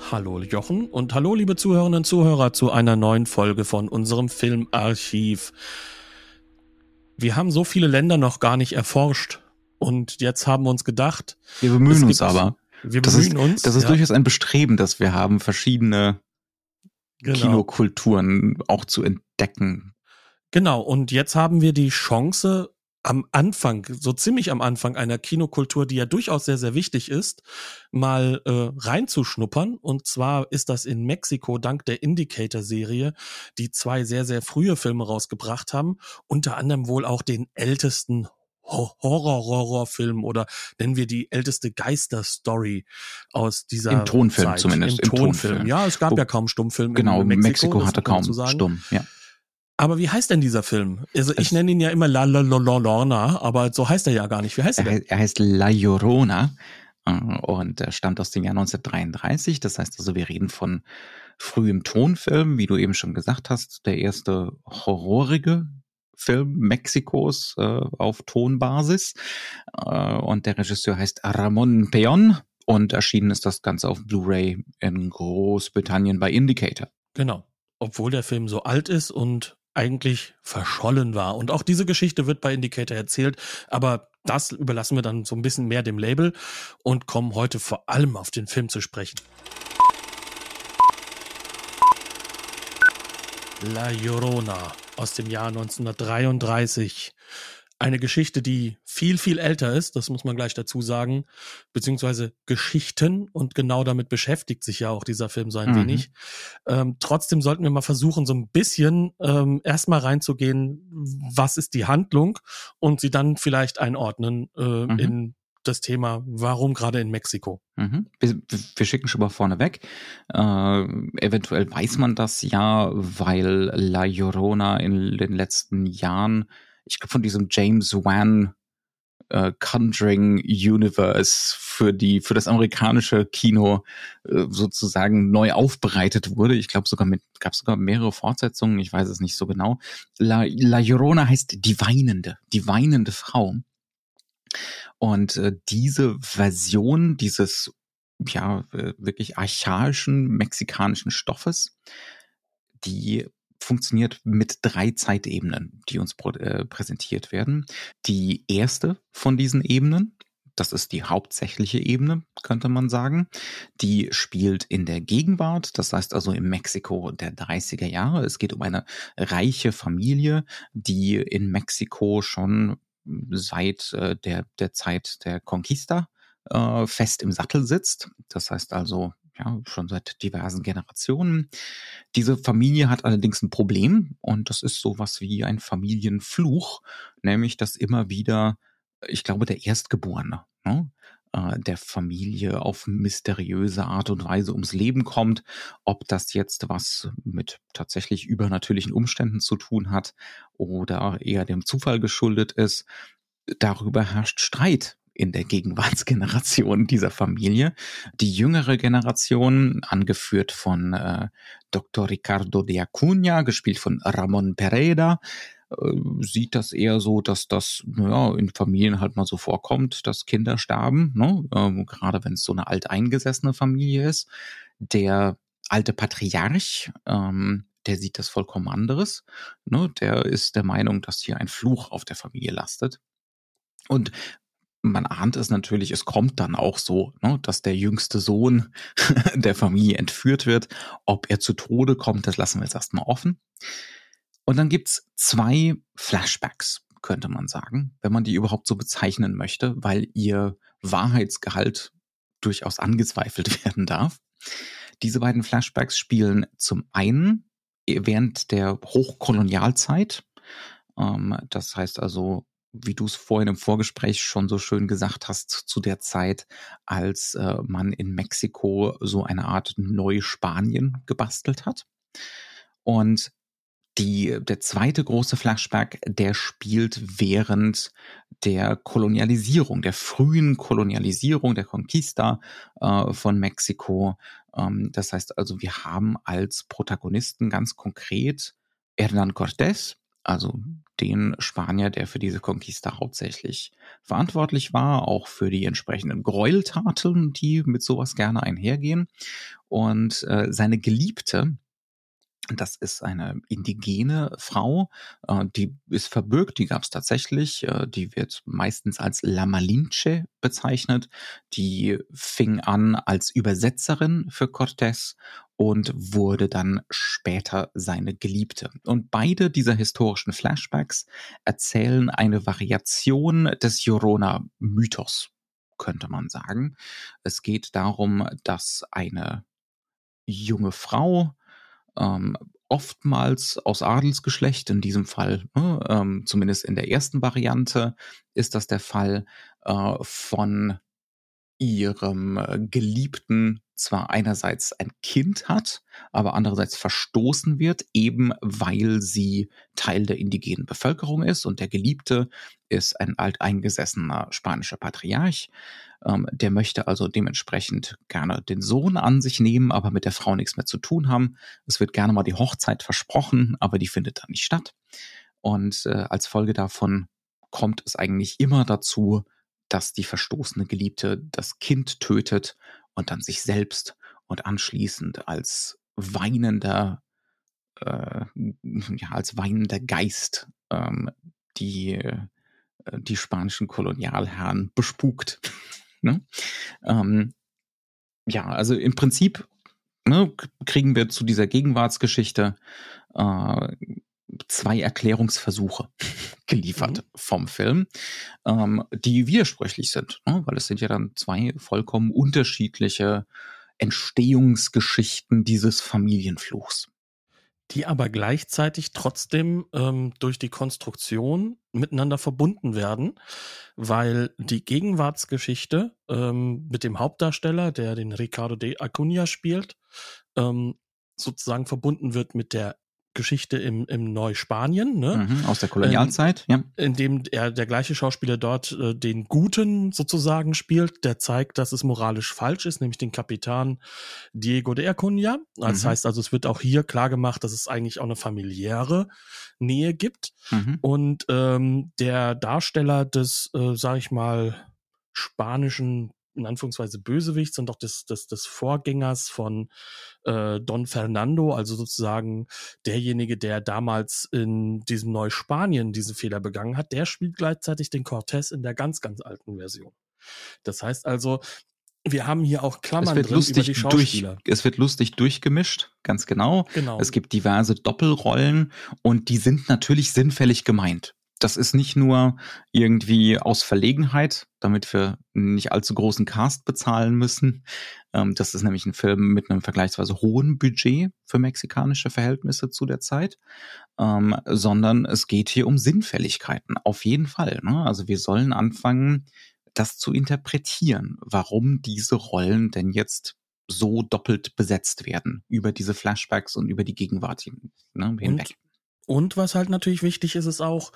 Hallo Jochen und hallo liebe Zuhörerinnen und Zuhörer zu einer neuen Folge von unserem Filmarchiv. Wir haben so viele Länder noch gar nicht erforscht und jetzt haben wir uns gedacht. Wir bemühen uns aber. Wir das bemühen ist, uns. Das ist ja, durchaus ein Bestreben, dass wir haben, verschiedene genau. Kinokulturen auch zu entdecken. Genau, und jetzt haben wir die Chance, am Anfang, so ziemlich am Anfang einer Kinokultur, die ja durchaus sehr, sehr wichtig ist, mal äh, reinzuschnuppern. Und zwar ist das in Mexiko dank der Indicator-Serie, die zwei sehr, sehr frühe Filme rausgebracht haben. Unter anderem wohl auch den ältesten Horror-Horror-Film oder nennen wir die älteste Geister-Story aus dieser Im Tonfilm Zeit. zumindest. Im, Im Tonfilm. Tonfilm. Ja, es gab Wo- ja kaum Stummfilm Genau, in Mexiko, Mexiko, hatte kaum stumm. Ja. Aber wie heißt denn dieser Film? Also ich nenne ihn ja immer La La La Lorna, aber so heißt er ja gar nicht. Wie heißt er Er, denn? er heißt La Llorona äh, und er stammt aus dem Jahr 1933. Das heißt also, wir reden von frühem Tonfilm, wie du eben schon gesagt hast, der erste horrorige Film Mexikos äh, auf Tonbasis. Äh, und der Regisseur heißt Ramon Peon und erschienen ist das Ganze auf Blu-ray in Großbritannien bei Indicator. Genau. Obwohl der Film so alt ist und eigentlich verschollen war. Und auch diese Geschichte wird bei Indicator erzählt, aber das überlassen wir dann so ein bisschen mehr dem Label und kommen heute vor allem auf den Film zu sprechen. La Llorona aus dem Jahr 1933. Eine Geschichte, die viel, viel älter ist, das muss man gleich dazu sagen, beziehungsweise Geschichten und genau damit beschäftigt sich ja auch dieser Film so ein Mhm. wenig. Ähm, trotzdem sollten wir mal versuchen, so ein bisschen ähm, erstmal reinzugehen, was ist die Handlung und sie dann vielleicht einordnen äh, Mhm. in das Thema, warum gerade in Mexiko. Mhm. Wir, wir schicken schon mal vorne weg. Äh, eventuell weiß man das ja, weil La Llorona in den letzten Jahren, ich glaube von diesem James Wan äh, Conjuring Universe für die für das amerikanische Kino äh, sozusagen neu aufbereitet wurde. Ich glaube sogar mit gab sogar mehrere Fortsetzungen. Ich weiß es nicht so genau. La, La Llorona heißt die weinende, die weinende Frau. Und äh, diese Version dieses ja äh, wirklich archaischen mexikanischen Stoffes, die funktioniert mit drei Zeitebenen, die uns äh, präsentiert werden. Die erste von diesen Ebenen, das ist die hauptsächliche Ebene, könnte man sagen. Die spielt in der Gegenwart, das heißt also im Mexiko der 30er Jahre. Es geht um eine reiche Familie, die in Mexiko schon seit äh, der, der Zeit der Conquista äh, fest im Sattel sitzt. Das heißt also, ja, schon seit diversen Generationen. Diese Familie hat allerdings ein Problem und das ist sowas wie ein Familienfluch, nämlich dass immer wieder, ich glaube, der Erstgeborene ne, äh, der Familie auf mysteriöse Art und Weise ums Leben kommt. Ob das jetzt was mit tatsächlich übernatürlichen Umständen zu tun hat oder eher dem Zufall geschuldet ist, darüber herrscht Streit in der Gegenwartsgeneration dieser Familie. Die jüngere Generation, angeführt von äh, Dr. Ricardo de Acuña, gespielt von Ramon Pereira, äh, sieht das eher so, dass das ja, in Familien halt mal so vorkommt, dass Kinder sterben, ne? ähm, gerade wenn es so eine alteingesessene Familie ist. Der alte Patriarch, ähm, der sieht das vollkommen anderes. Ne? Der ist der Meinung, dass hier ein Fluch auf der Familie lastet. Und man ahnt es natürlich, es kommt dann auch so, ne, dass der jüngste Sohn der Familie entführt wird. Ob er zu Tode kommt, das lassen wir jetzt erstmal offen. Und dann gibt's zwei Flashbacks, könnte man sagen, wenn man die überhaupt so bezeichnen möchte, weil ihr Wahrheitsgehalt durchaus angezweifelt werden darf. Diese beiden Flashbacks spielen zum einen während der Hochkolonialzeit, ähm, das heißt also wie du es vorhin im Vorgespräch schon so schön gesagt hast, zu der Zeit, als äh, man in Mexiko so eine Art Neuspanien gebastelt hat. Und die, der zweite große Flashback, der spielt während der Kolonialisierung, der frühen Kolonialisierung, der Conquista äh, von Mexiko. Ähm, das heißt also, wir haben als Protagonisten ganz konkret Hernán Cortés, also den Spanier, der für diese Conquista hauptsächlich verantwortlich war, auch für die entsprechenden Gräueltaten, die mit sowas gerne einhergehen. Und äh, seine Geliebte, das ist eine indigene Frau, äh, die ist verbürgt, die gab es tatsächlich. Äh, die wird meistens als La Malinche bezeichnet. Die fing an als Übersetzerin für Cortés und wurde dann später seine Geliebte. Und beide dieser historischen Flashbacks erzählen eine Variation des Llorona-Mythos, könnte man sagen. Es geht darum, dass eine junge Frau ähm, oftmals aus Adelsgeschlecht, in diesem Fall, ähm, zumindest in der ersten Variante, ist das der Fall äh, von ihrem äh, Geliebten zwar einerseits ein Kind hat, aber andererseits verstoßen wird, eben weil sie Teil der indigenen Bevölkerung ist und der Geliebte ist ein alteingesessener spanischer Patriarch. Ähm, der möchte also dementsprechend gerne den Sohn an sich nehmen, aber mit der Frau nichts mehr zu tun haben. Es wird gerne mal die Hochzeit versprochen, aber die findet dann nicht statt. Und äh, als Folge davon kommt es eigentlich immer dazu, dass die verstoßene Geliebte das Kind tötet und dann sich selbst und anschließend als weinender, äh, ja, als weinender Geist ähm, die, äh, die spanischen Kolonialherren bespukt. ne? ähm, ja, also im Prinzip ne, kriegen wir zu dieser Gegenwartsgeschichte äh, zwei Erklärungsversuche geliefert mhm. vom Film, ähm, die widersprüchlich sind, ne? weil es sind ja dann zwei vollkommen unterschiedliche Entstehungsgeschichten dieses Familienfluchs. Die aber gleichzeitig trotzdem ähm, durch die Konstruktion miteinander verbunden werden, weil die Gegenwartsgeschichte ähm, mit dem Hauptdarsteller, der den Ricardo de Acuna spielt, ähm, sozusagen verbunden wird mit der Geschichte im, im Neuspanien, ne? Mhm, aus der Kolonialzeit, in, ja. In dem er der gleiche Schauspieler dort äh, den Guten sozusagen spielt, der zeigt, dass es moralisch falsch ist, nämlich den Kapitan Diego de Acuña. Das mhm. heißt also, es wird auch hier klar gemacht, dass es eigentlich auch eine familiäre Nähe gibt. Mhm. Und ähm, der Darsteller des, äh, sag ich mal, spanischen in Anführungsweise Bösewichts und auch des, des, des Vorgängers von äh, Don Fernando, also sozusagen derjenige, der damals in diesem Neuspanien diesen Fehler begangen hat, der spielt gleichzeitig den Cortez in der ganz, ganz alten Version. Das heißt also, wir haben hier auch Klammern es wird drin lustig über die Schauspieler. Durch, es wird lustig durchgemischt, ganz genau. genau. Es gibt diverse Doppelrollen und die sind natürlich sinnfällig gemeint das ist nicht nur irgendwie aus Verlegenheit, damit wir nicht allzu großen Cast bezahlen müssen. Ähm, das ist nämlich ein Film mit einem vergleichsweise hohen Budget für mexikanische Verhältnisse zu der Zeit, ähm, sondern es geht hier um Sinnfälligkeiten. Auf jeden Fall. Ne? Also wir sollen anfangen, das zu interpretieren, warum diese Rollen denn jetzt so doppelt besetzt werden über diese Flashbacks und über die Gegenwart ne, hinweg. Und und was halt natürlich wichtig ist, ist auch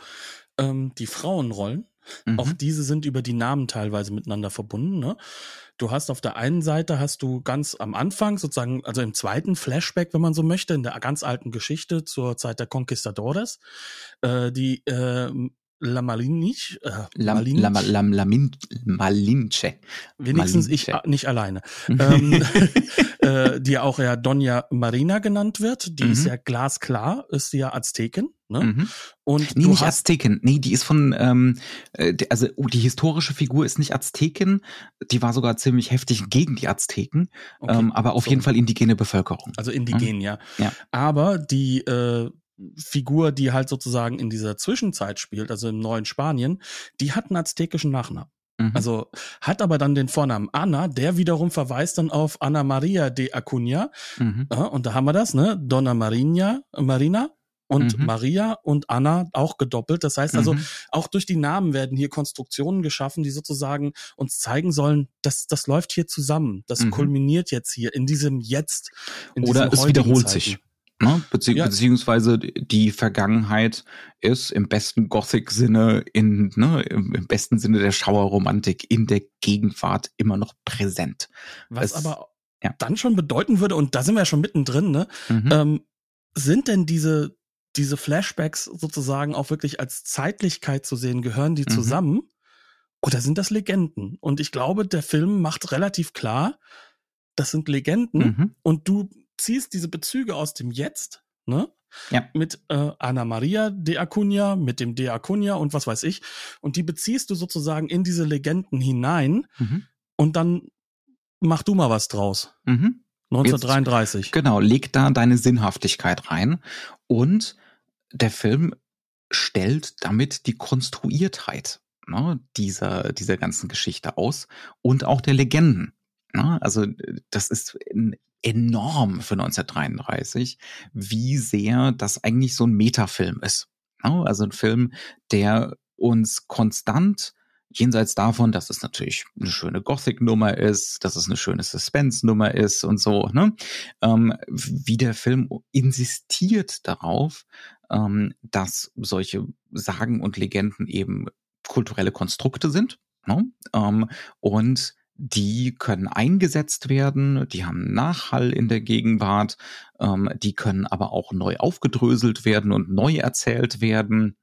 ähm, die Frauenrollen. Mhm. Auch diese sind über die Namen teilweise miteinander verbunden. Ne? Du hast auf der einen Seite hast du ganz am Anfang sozusagen, also im zweiten Flashback, wenn man so möchte, in der ganz alten Geschichte zur Zeit der Conquistadores, äh, die äh, La Malinich, äh, La, La, La, La, Malinche. Wenigstens Malinche. ich nicht alleine. ähm, äh, die auch ja Doña Marina genannt wird. Die mhm. ist ja glasklar, ist ja Azteken. Ne? Mhm. Und nee, nicht Azteken. Nee, die ist von, ähm, äh, also oh, die historische Figur ist nicht Azteken. Die war sogar ziemlich heftig gegen die Azteken. Okay. Ähm, aber auf so. jeden Fall indigene Bevölkerung. Also indigen, mhm. ja. ja. Aber die äh, Figur, die halt sozusagen in dieser Zwischenzeit spielt, also im neuen Spanien, die hat einen aztekischen Nachnamen. Mhm. Also hat aber dann den Vornamen Anna, der wiederum verweist dann auf Anna Maria de Acuña. Mhm. Ja, und da haben wir das, ne? Donna Marina, Marina und Mhm. Maria und Anna auch gedoppelt. Das heißt also, Mhm. auch durch die Namen werden hier Konstruktionen geschaffen, die sozusagen uns zeigen sollen, dass das läuft hier zusammen. Das Mhm. kulminiert jetzt hier in diesem Jetzt. In Oder es wiederholt Zeiten. sich. Ne? Bezieh Ja. Beziehungsweise die Vergangenheit ist im besten Gothic-Sinne, in, ne, im, besten Sinne der Schauerromantik in der Gegenwart immer noch präsent. Was Es- aber ja. dann schon bedeuten würde, und da sind wir ja schon mittendrin, ne? Mhm. Ähm, sind denn diese, diese Flashbacks sozusagen auch wirklich als Zeitlichkeit zu sehen? Gehören die Mhm. zusammen? Oder sind das Legenden? Und ich glaube, der Film macht relativ klar, das sind Legenden Mhm. und du ziehst diese Bezüge aus dem Jetzt, ne? Ja. Mit äh, Anna Maria de Acuna, mit dem de Acuna und was weiß ich. Und die beziehst du sozusagen in diese Legenden hinein Mhm. und dann mach du mal was draus. Mhm. 1933. Genau, leg da deine Sinnhaftigkeit rein. Und der Film stellt damit die Konstruiertheit ne, dieser, dieser ganzen Geschichte aus und auch der Legenden. Ne? Also das ist enorm für 1933, wie sehr das eigentlich so ein Metafilm ist. Ne? Also ein Film, der uns konstant jenseits davon, dass es natürlich eine schöne Gothic-Nummer ist, dass es eine schöne Suspense-Nummer ist und so, ne? ähm, wie der Film insistiert darauf, ähm, dass solche Sagen und Legenden eben kulturelle Konstrukte sind. Ne? Ähm, und die können eingesetzt werden, die haben Nachhall in der Gegenwart, ähm, die können aber auch neu aufgedröselt werden und neu erzählt werden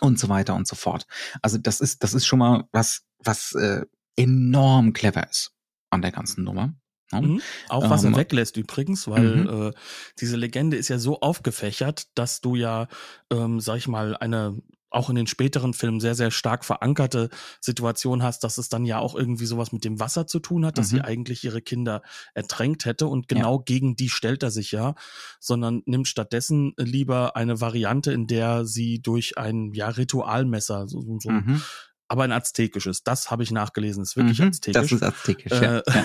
und so weiter und so fort. Also das ist, das ist schon mal was, was äh, enorm clever ist an der ganzen Nummer. Ne? Mhm. Auch was Ähm, er weglässt übrigens, weil Mhm. äh, diese Legende ist ja so aufgefächert, dass du ja, ähm, sag ich mal, eine auch in den späteren Filmen sehr, sehr stark verankerte Situation hast, dass es dann ja auch irgendwie sowas mit dem Wasser zu tun hat, dass Mhm. sie eigentlich ihre Kinder ertränkt hätte und genau gegen die stellt er sich ja, sondern nimmt stattdessen lieber eine Variante, in der sie durch ein ja Ritualmesser, so, so, so Mhm. Aber ein aztekisches, das habe ich nachgelesen, ist wirklich Mhm. aztekisch Das ist aztekisch, äh, ja.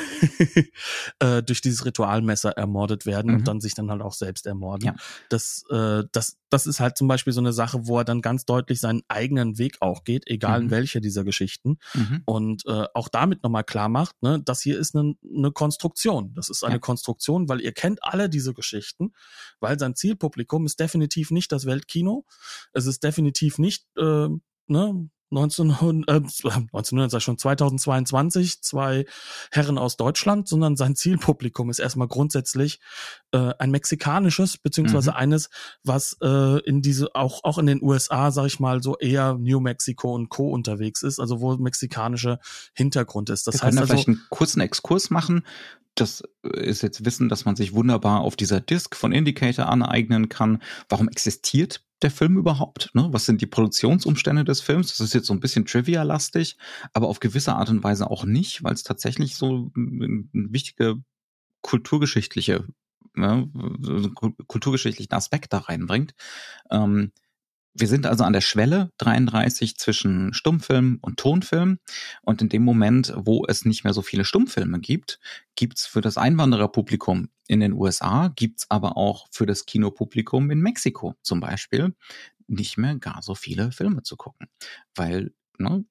äh, durch dieses Ritualmesser ermordet werden Mhm. und dann sich dann halt auch selbst ermorden. Ja. Das, äh, das, das ist halt zum Beispiel so eine Sache, wo er dann ganz deutlich seinen eigenen Weg auch geht, egal in Mhm. welche dieser Geschichten. Mhm. Und äh, auch damit nochmal klar macht, ne, das hier ist eine, eine Konstruktion. Das ist eine Ja. Konstruktion, weil ihr kennt alle diese Geschichten, weil sein Zielpublikum ist definitiv nicht das Weltkino. Es ist definitiv nicht, äh, ne, 1900, äh, 1900 sag ich schon 2022, zwei Herren aus Deutschland, sondern sein Zielpublikum ist erstmal grundsätzlich äh, ein mexikanisches, beziehungsweise Mhm. eines, was äh, in diese, auch, auch in den USA, sag ich mal, so eher New Mexico und Co. unterwegs ist, also wo mexikanische Hintergrund ist. Das Wir heißt können also, vielleicht einen kurzen Exkurs machen. Das ist jetzt Wissen, dass man sich wunderbar auf dieser Disk von Indicator aneignen kann. Warum existiert der Film überhaupt? Ne? Was sind die Produktionsumstände des Films? Das ist jetzt so ein bisschen trivia-lastig, aber auf gewisse Art und Weise auch nicht, weil es tatsächlich so ein, ein wichtige kulturgeschichtliche, ne, kulturgeschichtlichen Aspekt da reinbringt. Ähm, wir sind also an der Schwelle 33 zwischen Stummfilm und Tonfilm. Und in dem Moment, wo es nicht mehr so viele Stummfilme gibt, gibt's für das Einwandererpublikum in den USA, gibt's aber auch für das Kinopublikum in Mexiko zum Beispiel nicht mehr gar so viele Filme zu gucken. Weil ne,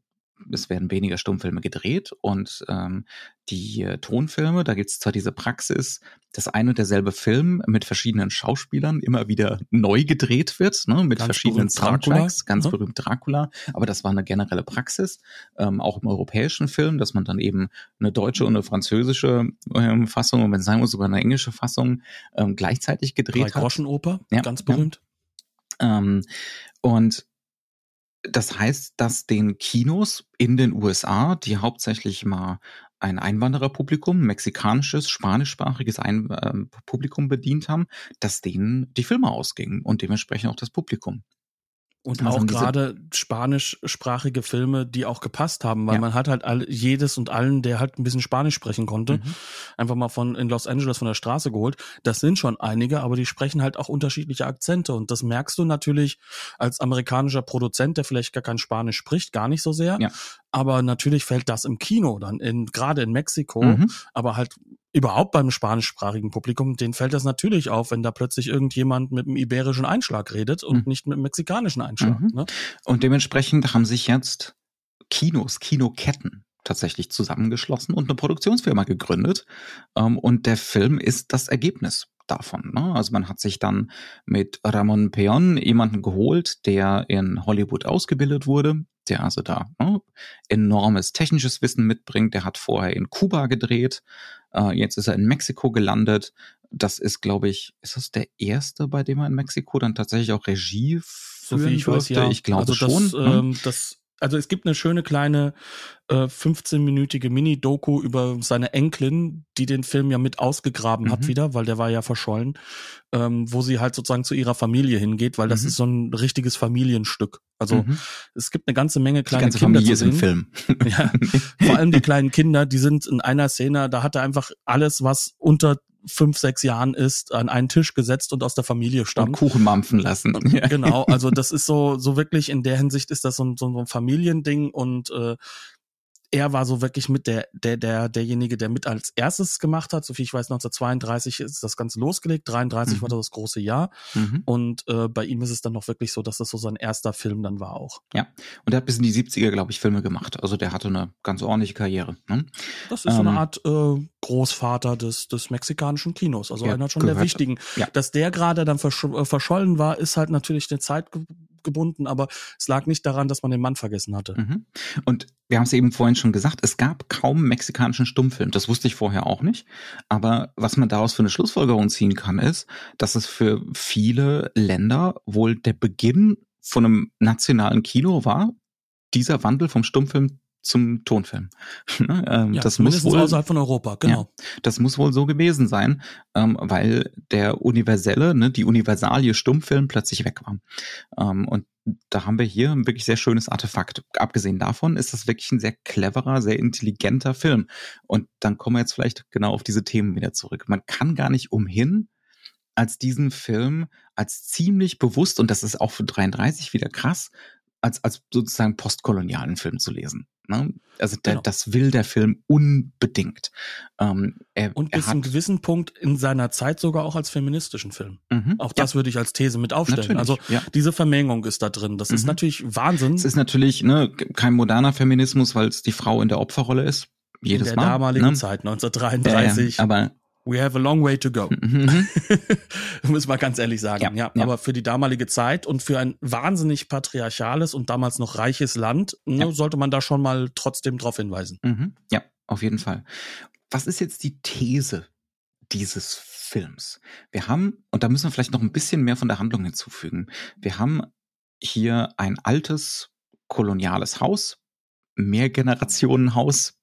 es werden weniger Stummfilme gedreht und ähm, die äh, Tonfilme, da gibt's zwar diese Praxis, dass ein und derselbe Film mit verschiedenen Schauspielern immer wieder neu gedreht wird, ne, mit Ganz verschiedenen Soundtracks, ganz ne? berühmt Dracula, aber das war eine generelle Praxis, ähm, auch im europäischen Film, dass man dann eben eine deutsche und eine französische ähm, Fassung und wenn es sein muss sogar eine englische Fassung ähm, gleichzeitig gedreht hat. Drei-Groschen-Oper, Ja, ganz ja. berühmt. Ähm, und das heißt, dass den Kinos in den USA, die hauptsächlich mal ein Einwandererpublikum, mexikanisches, spanischsprachiges ein ähm, Publikum bedient haben, dass denen die Filme ausgingen und dementsprechend auch das Publikum. Und Also auch gerade spanischsprachige Filme, die auch gepasst haben, weil Ja. man hat halt all, jedes und allen, der halt ein bisschen Spanisch sprechen konnte, Mhm. einfach mal von in Los Angeles von der Straße geholt. Das sind schon einige, aber die sprechen halt auch unterschiedliche Akzente und das merkst du natürlich als amerikanischer Produzent, der vielleicht gar kein Spanisch spricht, gar nicht so sehr. Ja. Aber natürlich fällt das im Kino dann in gerade in Mexiko, Mhm. aber halt überhaupt beim spanischsprachigen Publikum, denen fällt das natürlich auf, wenn da plötzlich irgendjemand mit einem iberischen Einschlag redet und mhm. nicht mit einem mexikanischen Einschlag. Mhm. Ne? Und dementsprechend haben sich jetzt Kinos, Kinoketten tatsächlich zusammengeschlossen und eine Produktionsfirma gegründet. Ähm, und der Film ist das Ergebnis davon. Ne? Also man hat sich dann mit Ramon Peon jemanden geholt, der in Hollywood ausgebildet wurde, der also da ne, enormes technisches Wissen mitbringt. Der hat vorher in Kuba gedreht, äh, jetzt ist er in Mexiko gelandet. Das ist, glaube ich, ist das der erste, bei dem er in Mexiko dann tatsächlich auch Regie führen so ich durfte? Weiß, ja. Ich glaube also das, schon. Ne? Ähm, das also es gibt eine schöne kleine äh, 15-minütige Mini-Doku über seine Enkelin, die den Film ja mit ausgegraben mhm. hat wieder, weil der war ja verschollen, ähm, wo sie halt sozusagen zu ihrer Familie hingeht, weil das mhm. ist so ein richtiges Familienstück. Also mhm. es gibt eine ganze Menge kleine die ganze Kinder Familie zu sehen. Ist im Film. ja, vor allem die kleinen Kinder, die sind in einer Szene, da hat er einfach alles, was unter fünf, sechs Jahren ist, an einen Tisch gesetzt und aus der Familie stammt. Und Kuchen mampfen lassen. genau, also das ist so, so wirklich in der Hinsicht ist das so, so, so ein Familiending und äh, er war so wirklich mit der, der, der, derjenige, der mit als erstes gemacht hat. So viel ich weiß, 1932 ist das Ganze losgelegt, 33 mhm. war das, große Jahr. Mhm. Und äh, bei ihm ist es dann noch wirklich so, dass das so sein erster Film dann war auch. Ja, und er hat bis in die 70er, glaube ich, Filme gemacht. Also der hatte eine ganz ordentliche Karriere. Ne? Das ist ähm, so eine ähm, Art äh, Großvater des, des mexikanischen Kinos. Also ja, einer schon gehört, der wichtigen. Ja. Dass der gerade dann versch äh, verschollen war, ist halt natürlich eine Zeit gebunden, aber es lag nicht daran, dass man den Mann vergessen hatte. Mhm. Und wir haben es eben vorhin schon gesagt, es gab kaum mexikanischen Stummfilm. Das wusste ich vorher auch nicht. Aber was man daraus für eine Schlussfolgerung ziehen kann, ist, dass es für viele Länder wohl der Beginn von einem nationalen Kino war, dieser Wandel vom Stummfilm zum Tonfilm. Ne, ähm, ja, das muss wohl außerhalb von Europa, genau. Ja, das muss wohl so gewesen sein, ähm, weil der universelle, ne, die universalie Stummfilm plötzlich weg war. Ähm, und da haben wir hier ein wirklich sehr schönes Artefakt. Abgesehen davon ist das wirklich ein sehr cleverer, sehr intelligenter Film. Und dann kommen wir jetzt vielleicht genau auf diese Themen wieder zurück. Man kann gar nicht umhin, als diesen Film als ziemlich bewusst, und das ist auch für 33 wieder krass, als, als sozusagen postkolonialen Film zu lesen. Ne? Also der, genau. das will der Film unbedingt. Ähm, er, und bis zu einem gewissen Punkt in seiner Zeit sogar auch als feministischen Film. Mhm, auch das ja. würde ich als These mit aufstellen. Natürlich, also ja. diese Vermengung ist da drin. Das mhm. ist natürlich Wahnsinn. Es ist natürlich ne, kein moderner Feminismus, weil es die Frau in der Opferrolle ist. Jedes in der Mal, damaligen ne? Zeit, 1933. Ja, aber We have a long way to go. Mhm. Muss man ganz ehrlich sagen. Ja, ja, ja, aber für die damalige Zeit und für ein wahnsinnig patriarchales und damals noch reiches Land ne, ja. sollte man da schon mal trotzdem drauf hinweisen. Mhm. Ja, auf jeden Fall. Was ist jetzt die These dieses Films? Wir haben, und da müssen wir vielleicht noch ein bisschen mehr von der Handlung hinzufügen. Wir haben hier ein altes koloniales Haus, Mehrgenerationenhaus.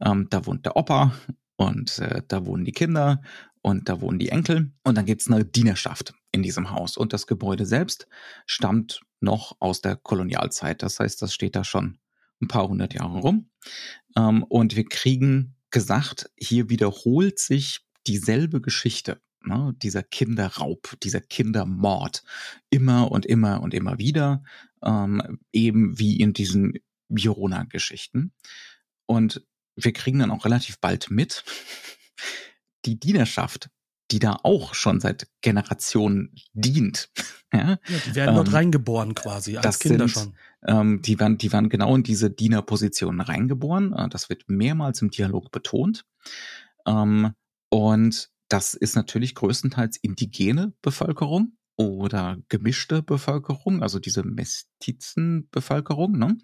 Ähm, da wohnt der Opa und äh, da wohnen die Kinder und da wohnen die Enkel. Und dann gibt's eine Dienerschaft in diesem Haus. Und das Gebäude selbst stammt noch aus der Kolonialzeit. Das heißt, das steht da schon ein paar hundert Jahre rum. Ähm, und wir kriegen gesagt, hier wiederholt sich dieselbe Geschichte. Ne, dieser Kinderraub, dieser Kindermord immer und immer und immer wieder, ähm, eben wie in diesen Virona-Geschichten. Und wir kriegen dann auch relativ bald mit, die Dienerschaft, die da auch schon seit Generationen dient. ja, die werden ähm, dort reingeboren quasi, als Kinder sind, schon. Ähm, die, waren, die waren genau in diese Dienerpositionen reingeboren. Äh, das wird mehrmals im Dialog betont. Ähm, und das ist natürlich größtenteils indigene Bevölkerung oder gemischte Bevölkerung, also diese Mestizenbevölkerung. Ne?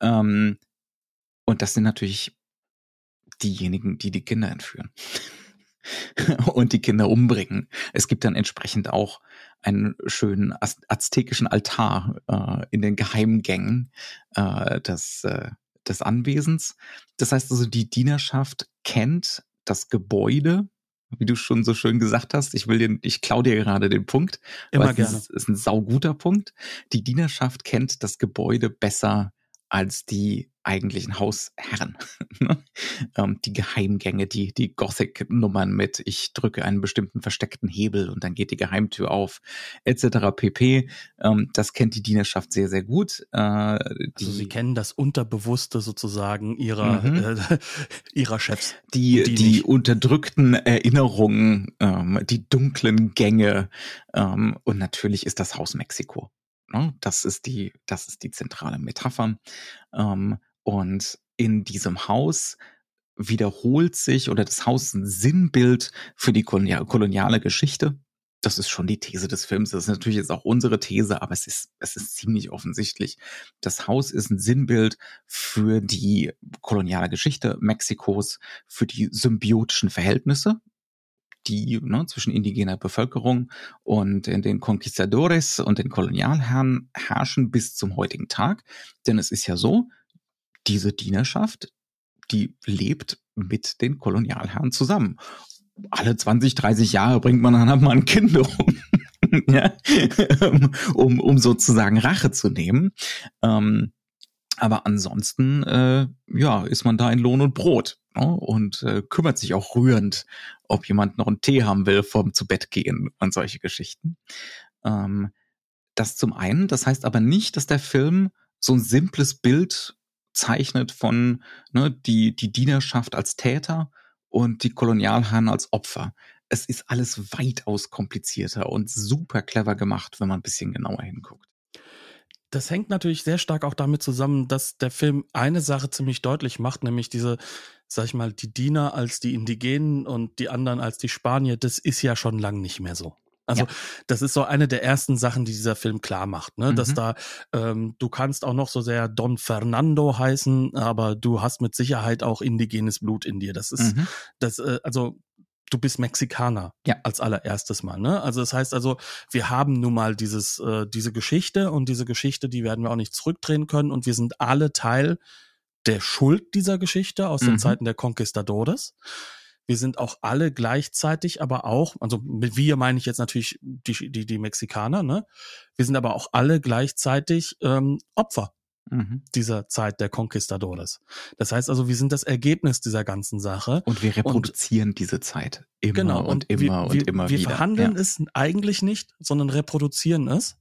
Ähm, und das sind natürlich diejenigen, die die Kinder entführen und die Kinder umbringen. Es gibt dann entsprechend auch einen schönen aztekischen Altar äh, in den Geheimgängen äh, des, äh, des Anwesens. Das heißt also, die Dienerschaft kennt das Gebäude, wie du schon so schön gesagt hast. Ich will den, ich klau dir gerade den Punkt. Immer gerne. Das ist ein sauguter Punkt. Die Dienerschaft kennt das Gebäude besser als die eigentlichen Hausherren. Ne? ähm, die Geheimgänge, die, die Gothic-Nummern mit, ich drücke einen bestimmten versteckten Hebel und dann geht die Geheimtür auf, etc. pp. Ähm, das kennt die Dienerschaft sehr, sehr gut. Äh, also sie kennen das Unterbewusste sozusagen ihrer, mhm. äh, ihrer Chefs. Die, die, die unterdrückten Erinnerungen, ähm, die dunklen Gänge und natürlich ist das Haus Mexiko. Ne? Das ist die, das ist die zentrale Metapher. Ähm, und in diesem Haus wiederholt sich oder das Haus ein Sinnbild für die koloniale Geschichte. Das ist schon die These des Films. Das ist natürlich jetzt auch unsere These, aber es ist, es ist ziemlich offensichtlich. Das Haus ist ein Sinnbild für die koloniale Geschichte Mexikos, für die symbiotischen Verhältnisse, die ne, zwischen indigener Bevölkerung und den Conquistadores und den Kolonialherren herrschen bis zum heutigen Tag. Denn es ist ja so, diese Dienerschaft, die lebt mit den Kolonialherren zusammen. Alle 20, 30 Jahre bringt man dann mal ein Kind um. ja, um, um sozusagen Rache zu nehmen. Ähm, aber ansonsten, äh, ja, ist man da in Lohn und Brot ne? und äh, kümmert sich auch rührend, ob jemand noch einen Tee haben will vorm zu Bett gehen und solche Geschichten. Ähm, das zum einen, das heißt aber nicht, dass der Film so ein simples Bild zeichnet von ne, die, die Dienerschaft als Täter und die Kolonialherren als Opfer. Es ist alles weitaus komplizierter und super clever gemacht, wenn man ein bisschen genauer hinguckt. Das hängt natürlich sehr stark auch damit zusammen, dass der Film eine Sache ziemlich deutlich macht, nämlich diese, sag ich mal, die Diener als die Indigenen und die anderen als die Spanier. Das ist ja schon lang nicht mehr so. Also ja. das ist so eine der ersten Sachen, die dieser Film klar macht, ne? Mhm. dass da ähm, du kannst auch noch so sehr Don Fernando heißen, aber du hast mit Sicherheit auch indigenes Blut in dir. Das ist mhm. das äh, also du bist Mexikaner ja. als allererstes Mal. Ne? Also das heißt also, wir haben nun mal dieses äh, diese Geschichte und diese Geschichte, die werden wir auch nicht zurückdrehen können und wir sind alle Teil der Schuld dieser Geschichte aus mhm. den Zeiten der Conquistadores. Wir sind auch alle gleichzeitig, aber auch, also mit wir meine ich jetzt natürlich die, die, die Mexikaner, ne? Wir sind aber auch alle gleichzeitig ähm, Opfer mhm. dieser Zeit der Conquistadores. Das heißt also, wir sind das Ergebnis dieser ganzen Sache. Und wir reproduzieren und, diese Zeit immer genau, und, und immer wir, und wir, immer wir wieder. Wir verhandeln ja. es eigentlich nicht, sondern reproduzieren es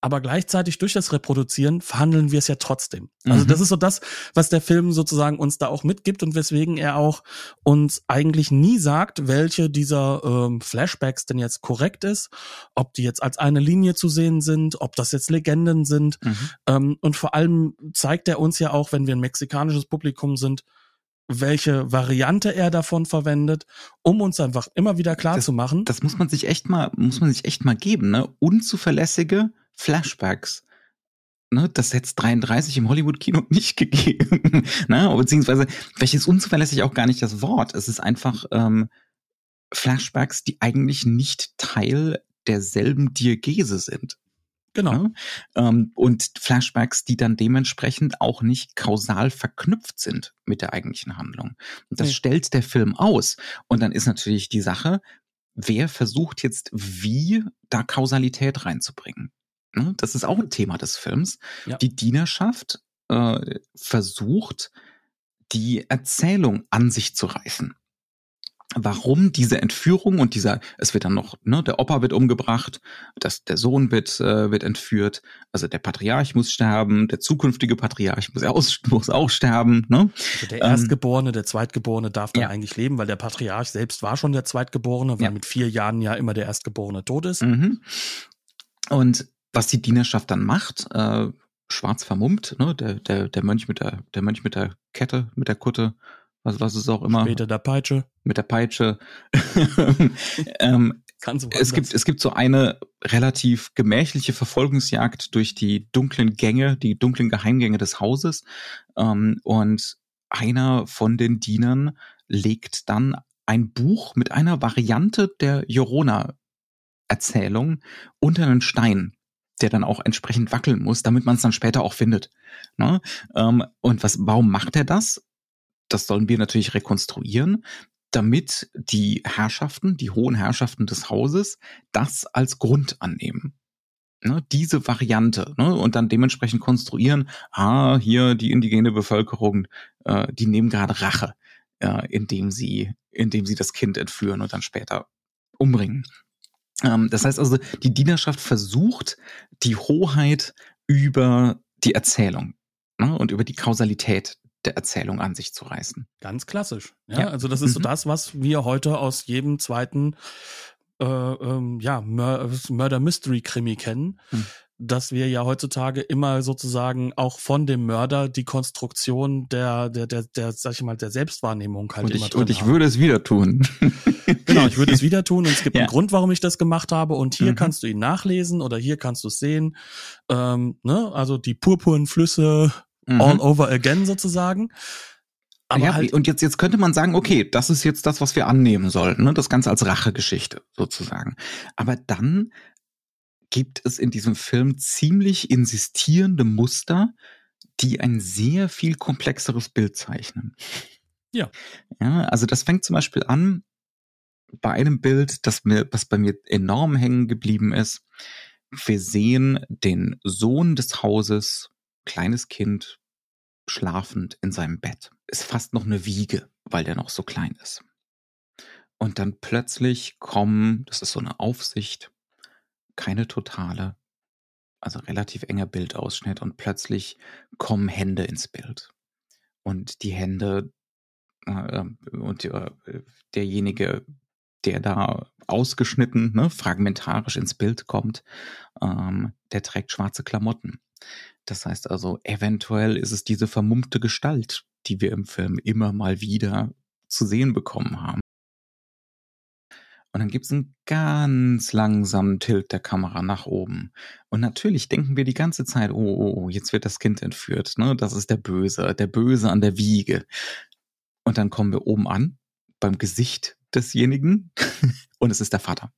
aber gleichzeitig durch das Reproduzieren verhandeln wir es ja trotzdem. Also mhm. das ist so das, was der Film sozusagen uns da auch mitgibt und weswegen er auch uns eigentlich nie sagt, welche dieser ähm, Flashbacks denn jetzt korrekt ist, ob die jetzt als eine Linie zu sehen sind, ob das jetzt Legenden sind. Mhm. Ähm, und vor allem zeigt er uns ja auch, wenn wir ein mexikanisches Publikum sind, welche Variante er davon verwendet, um uns einfach immer wieder klar das, zu machen. Das muss man sich echt mal, muss man sich echt mal geben, ne? Unzuverlässige Flashbacks. Ne, das hätte es 33 im Hollywood-Kino nicht gegeben. ne, beziehungsweise, vielleicht ist unzuverlässig auch gar nicht das Wort. Es ist einfach ähm, Flashbacks, die eigentlich nicht Teil derselben Diegese sind. Genau. Ja? Ähm, und Flashbacks, die dann dementsprechend auch nicht kausal verknüpft sind mit der eigentlichen Handlung. Und das nee. stellt der Film aus. Und dann ist natürlich die Sache, wer versucht jetzt wie da Kausalität reinzubringen? Ne? Das ist auch ein Thema des Films. Ja. Die Dienerschaft äh, versucht, die Erzählung an sich zu reißen. Warum diese Entführung und dieser, es wird dann noch, ne, der Opa wird umgebracht, das, der Sohn wird, äh, wird entführt, also der Patriarch muss sterben, der zukünftige Patriarch muss, aus, muss auch sterben. Ne? Also der Erstgeborene, ähm, der Zweitgeborene darf dann ja. eigentlich leben, weil der Patriarch selbst war schon der Zweitgeborene, weil ja. mit vier Jahren ja immer der Erstgeborene tot ist. Mhm. Und was die Dienerschaft dann macht, äh, schwarz vermummt, ne, der, der, der Mönch mit der, der Mönch mit der Kette, mit der Kutte, was, was ist auch immer. Später der Peitsche. Mit der Peitsche. ähm, es gibt, es gibt so eine relativ gemächliche Verfolgungsjagd durch die dunklen Gänge, die dunklen Geheimgänge des Hauses. Ähm, und einer von den Dienern legt dann ein Buch mit einer Variante der Jorona-Erzählung unter einen Stein der dann auch entsprechend wackeln muss, damit man es dann später auch findet. Ne? Ähm, und was, warum macht er das? Das sollen wir natürlich rekonstruieren, damit die Herrschaften, die hohen Herrschaften des Hauses, das als Grund annehmen. Ne, diese Variante ne, und dann dementsprechend konstruieren, ah, hier die indigene Bevölkerung, äh, die nehmen gerade Rache, äh, indem sie, indem sie das Kind entführen und dann später umbringen. Ähm, das heißt also, die Dienerschaft versucht, die Hoheit über die Erzählung ne, und über die Kausalität der Erzählung an sich zu reißen. Ganz klassisch. Ja, ja. also das ist mhm. so das, was wir heute aus jedem zweiten äh, ähm, ja, Murder Mystery Krimi kennen. Mhm. Dass wir ja heutzutage immer sozusagen auch von dem Mörder die Konstruktion der, der, der, der, sag ich mal, der Selbstwahrnehmung halt und immer ich, drin Und ich haben. würde es wieder tun. genau, ich würde es wieder tun und es gibt ja. einen Grund, warum ich das gemacht habe und hier mhm. kannst du ihn nachlesen oder hier kannst du es sehen. Ähm, ne? Also die purpurnen Flüsse mhm. all over again sozusagen. Aber ja, halt und jetzt, jetzt könnte man sagen, okay, das ist jetzt das, was wir annehmen sollten, ne? das Ganze als Rachegeschichte sozusagen. Aber dann gibt es in diesem Film ziemlich insistierende Muster, die ein sehr viel komplexeres Bild zeichnen. Ja. Ja, also das fängt zum Beispiel an bei einem Bild, das mir, was bei mir enorm hängen geblieben ist. Wir sehen den Sohn des Hauses, kleines Kind, schlafend in seinem Bett. Ist fast noch eine Wiege, weil der noch so klein ist. Und dann plötzlich kommen, das ist so eine Aufsicht, keine totale, also relativ enger Bildausschnitt und plötzlich kommen Hände ins Bild. Und die Hände äh, und äh, derjenige, der da ausgeschnitten, ne, fragmentarisch ins Bild kommt, ähm, der trägt schwarze Klamotten. Das heißt also, eventuell ist es diese vermummte Gestalt, die wir im Film immer mal wieder zu sehen bekommen haben. Und dann gibt's einen ganz langsamen Tilt der Kamera nach oben. Und natürlich denken wir die ganze Zeit, oh, oh, oh, jetzt wird das Kind entführt. Ne? Das ist der Böse, der Böse an der Wiege. Und dann kommen wir oben an, beim Gesicht desjenigen. und es ist der Vater.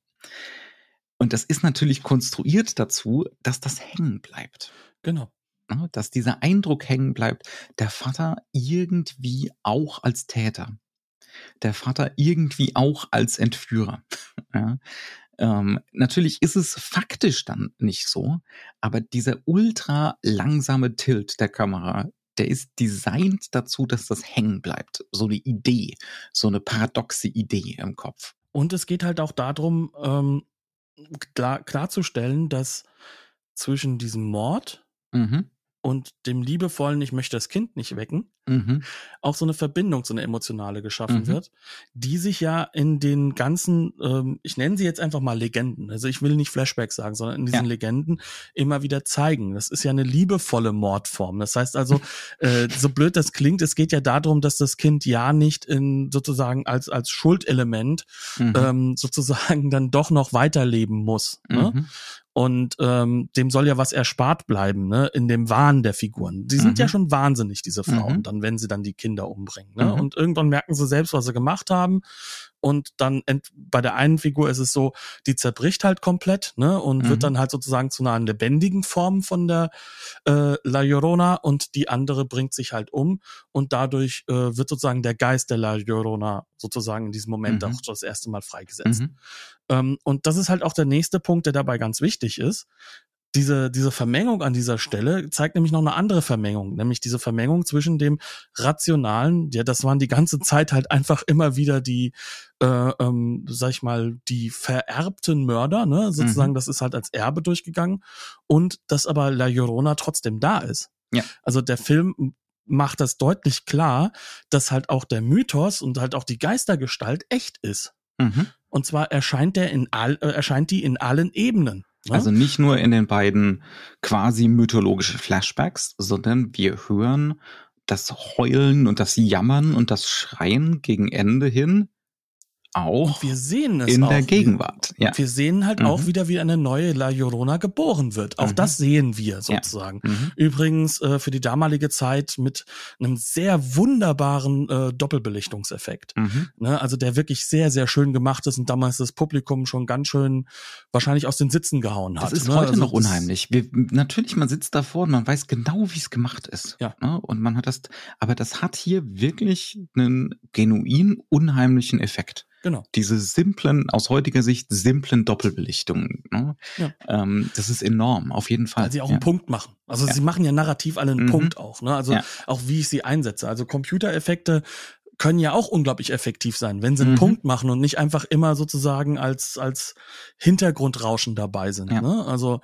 Und das ist natürlich konstruiert dazu, dass das hängen bleibt. Genau. Ne, dass dieser Eindruck hängen bleibt, der Vater irgendwie auch als Täter, der Vater irgendwie auch als Entführer. Ja. Ähm, natürlich ist es faktisch dann nicht so, aber dieser ultra langsame Tilt der Kamera, der ist designt dazu, dass das hängen bleibt. So eine Idee, so eine paradoxe Idee im Kopf. Und es geht halt auch darum, ähm, klar, klarzustellen, dass zwischen diesem Mord mhm und dem liebevollen, ich möchte das Kind nicht wecken, mhm. auch so eine Verbindung, so eine emotionale geschaffen mhm. wird, die sich ja in den ganzen, ähm, ich nenne sie jetzt einfach mal Legenden, also ich will nicht Flashbacks sagen, sondern in diesen ja. Legenden immer wieder zeigen. Das ist ja eine liebevolle Mordform. Das heißt also, äh, so blöd das klingt, es geht ja darum, dass das Kind ja nicht in sozusagen als als Schuldelement mhm. ähm, sozusagen dann doch noch weiterleben muss. Ne? Mhm und ähm, dem soll ja was erspart bleiben, ne, in dem Wahn der Figuren. Die sind mhm. ja schon wahnsinnig, diese Frauen, mhm. dann, wenn sie dann die Kinder umbringen. Ne? Mhm. Und irgendwann merken sie selbst, was sie gemacht haben und dann bei der einen Figur ist es so, die zerbricht halt komplett, ne, und mhm. wird dann halt sozusagen zu einer lebendigen Form von der äh, La Llorona und die andere bringt sich halt um und dadurch äh, wird sozusagen der Geist der La Llorona sozusagen in diesem Moment mhm. auch das erste Mal freigesetzt. Mhm. Ähm, und das ist halt auch der nächste Punkt, der dabei ganz wichtig ist diese, diese Vermengung an dieser Stelle zeigt nämlich noch eine andere Vermengung, nämlich diese Vermengung zwischen dem rationalen, ja, das waren die ganze Zeit halt einfach immer wieder die, äh, ähm, sag ich mal, die vererbten Mörder, ne, sozusagen, mhm. das ist halt als Erbe durchgegangen und dass aber La Llorona trotzdem da ist. Ja. Also der Film macht das deutlich klar, dass halt auch der Mythos und halt auch die Geistergestalt echt ist. Mhm. Und zwar erscheint der in all, äh, erscheint die in allen Ebenen. Also nicht nur in den beiden quasi mythologischen Flashbacks, sondern wir hören das Heulen und das Jammern und das Schreien gegen Ende hin auch wir sehen es in auch. der Gegenwart. Ja. Wir sehen halt mhm. auch wieder, wie eine neue La Llorona geboren wird. Auch mhm. das sehen wir sozusagen. Ja. Mhm. Übrigens äh, für die damalige Zeit mit einem sehr wunderbaren äh, Doppelbelichtungseffekt. Mhm. Ne? Also der wirklich sehr, sehr schön gemacht ist und damals das Publikum schon ganz schön wahrscheinlich aus den Sitzen gehauen hat. Das ist ne? heute also noch unheimlich. Wir, natürlich, man sitzt davor und man weiß genau, wie es gemacht ist. Ja. Ne? Und man hat das, aber das hat hier wirklich einen genuin unheimlichen Effekt. Genau. Diese simplen, aus heutiger Sicht simplen Doppelbelichtungen. Ne? Ja. Ähm, das ist enorm, auf jeden Fall. Weil sie auch ja. einen Punkt machen. Also Ja. sie machen ja narrativ alle einen Mhm. Punkt auch. Ne? Also auch wie ich sie einsetze. Also Computereffekte können ja auch unglaublich effektiv sein, wenn sie einen Mhm. Punkt machen und nicht einfach immer sozusagen als als Hintergrundrauschen dabei sind. Ne? Also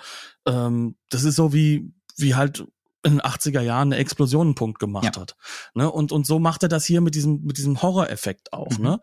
ähm, das ist so wie wie halt in den 80er Jahren eine Explosion einen Punkt gemacht Ja. hat. Ne? Und, und so macht er das hier mit diesem, mit diesem Horror-Effekt auch. Mhm. Ne?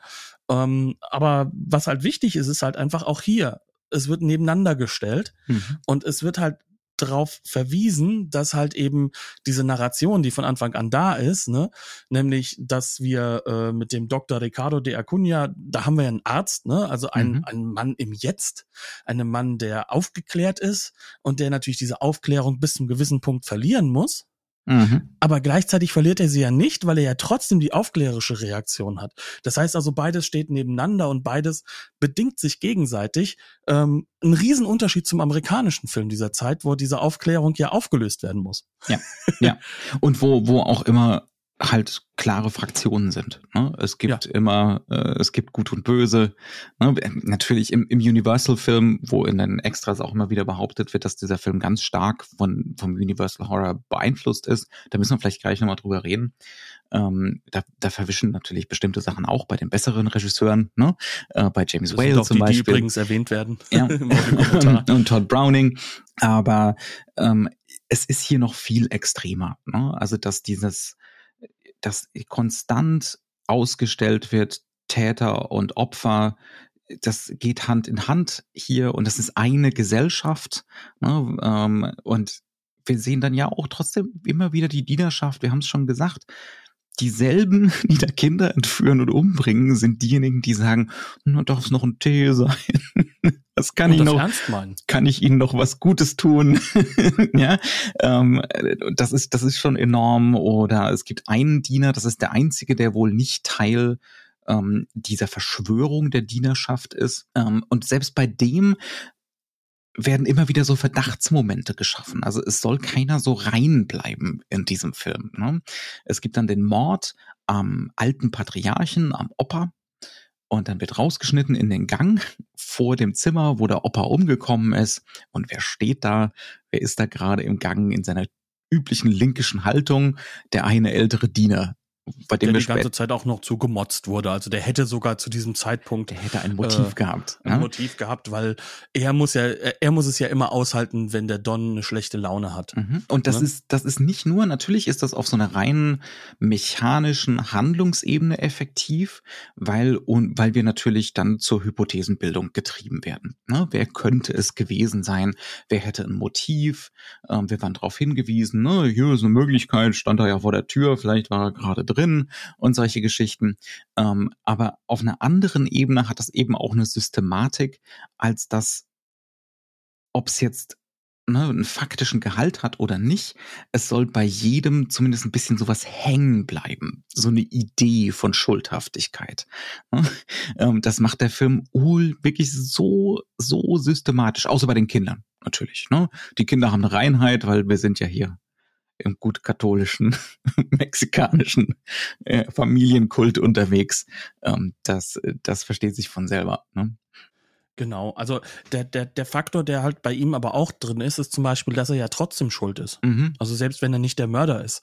Ähm, aber was halt wichtig ist, ist halt einfach auch hier, es wird nebeneinander gestellt Mhm. und es wird halt darauf verwiesen, dass halt eben diese Narration, die von Anfang an da ist, ne, nämlich, dass wir äh, mit dem Dr. Ricardo de Acuna, da haben wir einen Arzt, ne, also ein, Mhm. ein Mann im Jetzt, einen Mann, der aufgeklärt ist und der natürlich diese Aufklärung bis zum gewissen Punkt verlieren muss. Mhm. Aber gleichzeitig verliert er sie ja nicht, weil er ja trotzdem die aufklärerische Reaktion hat. Das heißt also, beides steht nebeneinander und beides bedingt sich gegenseitig. Ähm, ein Riesenunterschied zum amerikanischen Film dieser Zeit, wo diese Aufklärung ja aufgelöst werden muss. Und wo, wo auch immer halt klare Fraktionen sind. Ne? Es gibt immer, äh, es gibt Gut und Böse. Ne? Natürlich im, im Universal-Film, wo in den Extras auch immer wieder behauptet wird, dass dieser Film ganz stark von, vom Universal Horror beeinflusst ist. Da müssen wir vielleicht gleich nochmal drüber reden. Ähm, da, da verwischen natürlich bestimmte Sachen auch bei den besseren Regisseuren, ne? äh, bei James Das Whale zum die, die Beispiel. übrigens erwähnt werden. Ja. Und Todd Browning. Aber ähm, es ist hier noch viel extremer. Ne? Also, dass dieses, dass konstant ausgestellt wird, Täter und Opfer, das geht Hand in Hand hier und das ist eine Gesellschaft. Ne? Ähm, und wir sehen dann ja auch trotzdem immer wieder die Dienerschaft, wir haben es schon gesagt, dieselben, die da Kinder entführen und umbringen, sind diejenigen, die sagen, na, darf es noch ein Tee sein? Das kann Und ich noch, kann ich ihnen noch was Gutes tun? ja, ähm, das ist, das ist schon enorm. Oder es gibt einen Diener, das ist der einzige, der wohl nicht Teil ähm, dieser Verschwörung der Dienerschaft ist. Ähm, und selbst bei dem werden immer wieder so Verdachtsmomente geschaffen. Also es soll keiner so reinbleiben in diesem Film. Ne? Es gibt dann den Mord am alten Patriarchen, am Opa. Und dann wird rausgeschnitten in den Gang vor dem Zimmer, wo der Opa umgekommen ist. Und wer steht da? Wer ist da gerade im Gang in seiner üblichen linkischen Haltung? Der eine ältere Diener, bei dem Der die ganze Zeit auch noch zu gemotzt wurde. Also der hätte sogar zu diesem Zeitpunkt der hätte ein Motiv Äh, gehabt. ein ne? Motiv gehabt, weil er muss ja, er er muss es ja immer aushalten, wenn der Don eine schlechte Laune hat. Mhm. Und das Ne? ist, das ist nicht nur, natürlich ist das auf so einer reinen mechanischen Handlungsebene effektiv, weil, und, weil wir natürlich dann zur Hypothesenbildung getrieben werden. Ne? Wer könnte es gewesen sein? Wer hätte ein Motiv? Ähm, wir waren darauf hingewiesen, ne? hier ist eine Möglichkeit, stand er ja vor der Tür, vielleicht war er gerade drin und solche Geschichten. Ähm, aber auf einer anderen Ebene hat das eben auch eine Systematik, als das, ob es jetzt ne, einen faktischen Gehalt hat oder nicht, es soll bei jedem zumindest ein bisschen sowas hängen bleiben. So eine Idee von Schuldhaftigkeit. Ne? Ähm, Das macht der Film Uhl wirklich so, so systematisch, außer bei den Kindern natürlich. Ne? Die Kinder haben eine Reinheit, weil wir sind ja hier im gut katholischen, mexikanischen äh, Familienkult unterwegs. Ähm, das, das versteht sich von selber. Ne? Genau. Also der, der, der Faktor, der halt bei ihm aber auch drin ist, ist zum Beispiel, dass er ja trotzdem schuld ist. Mhm. Also selbst wenn er nicht der Mörder ist.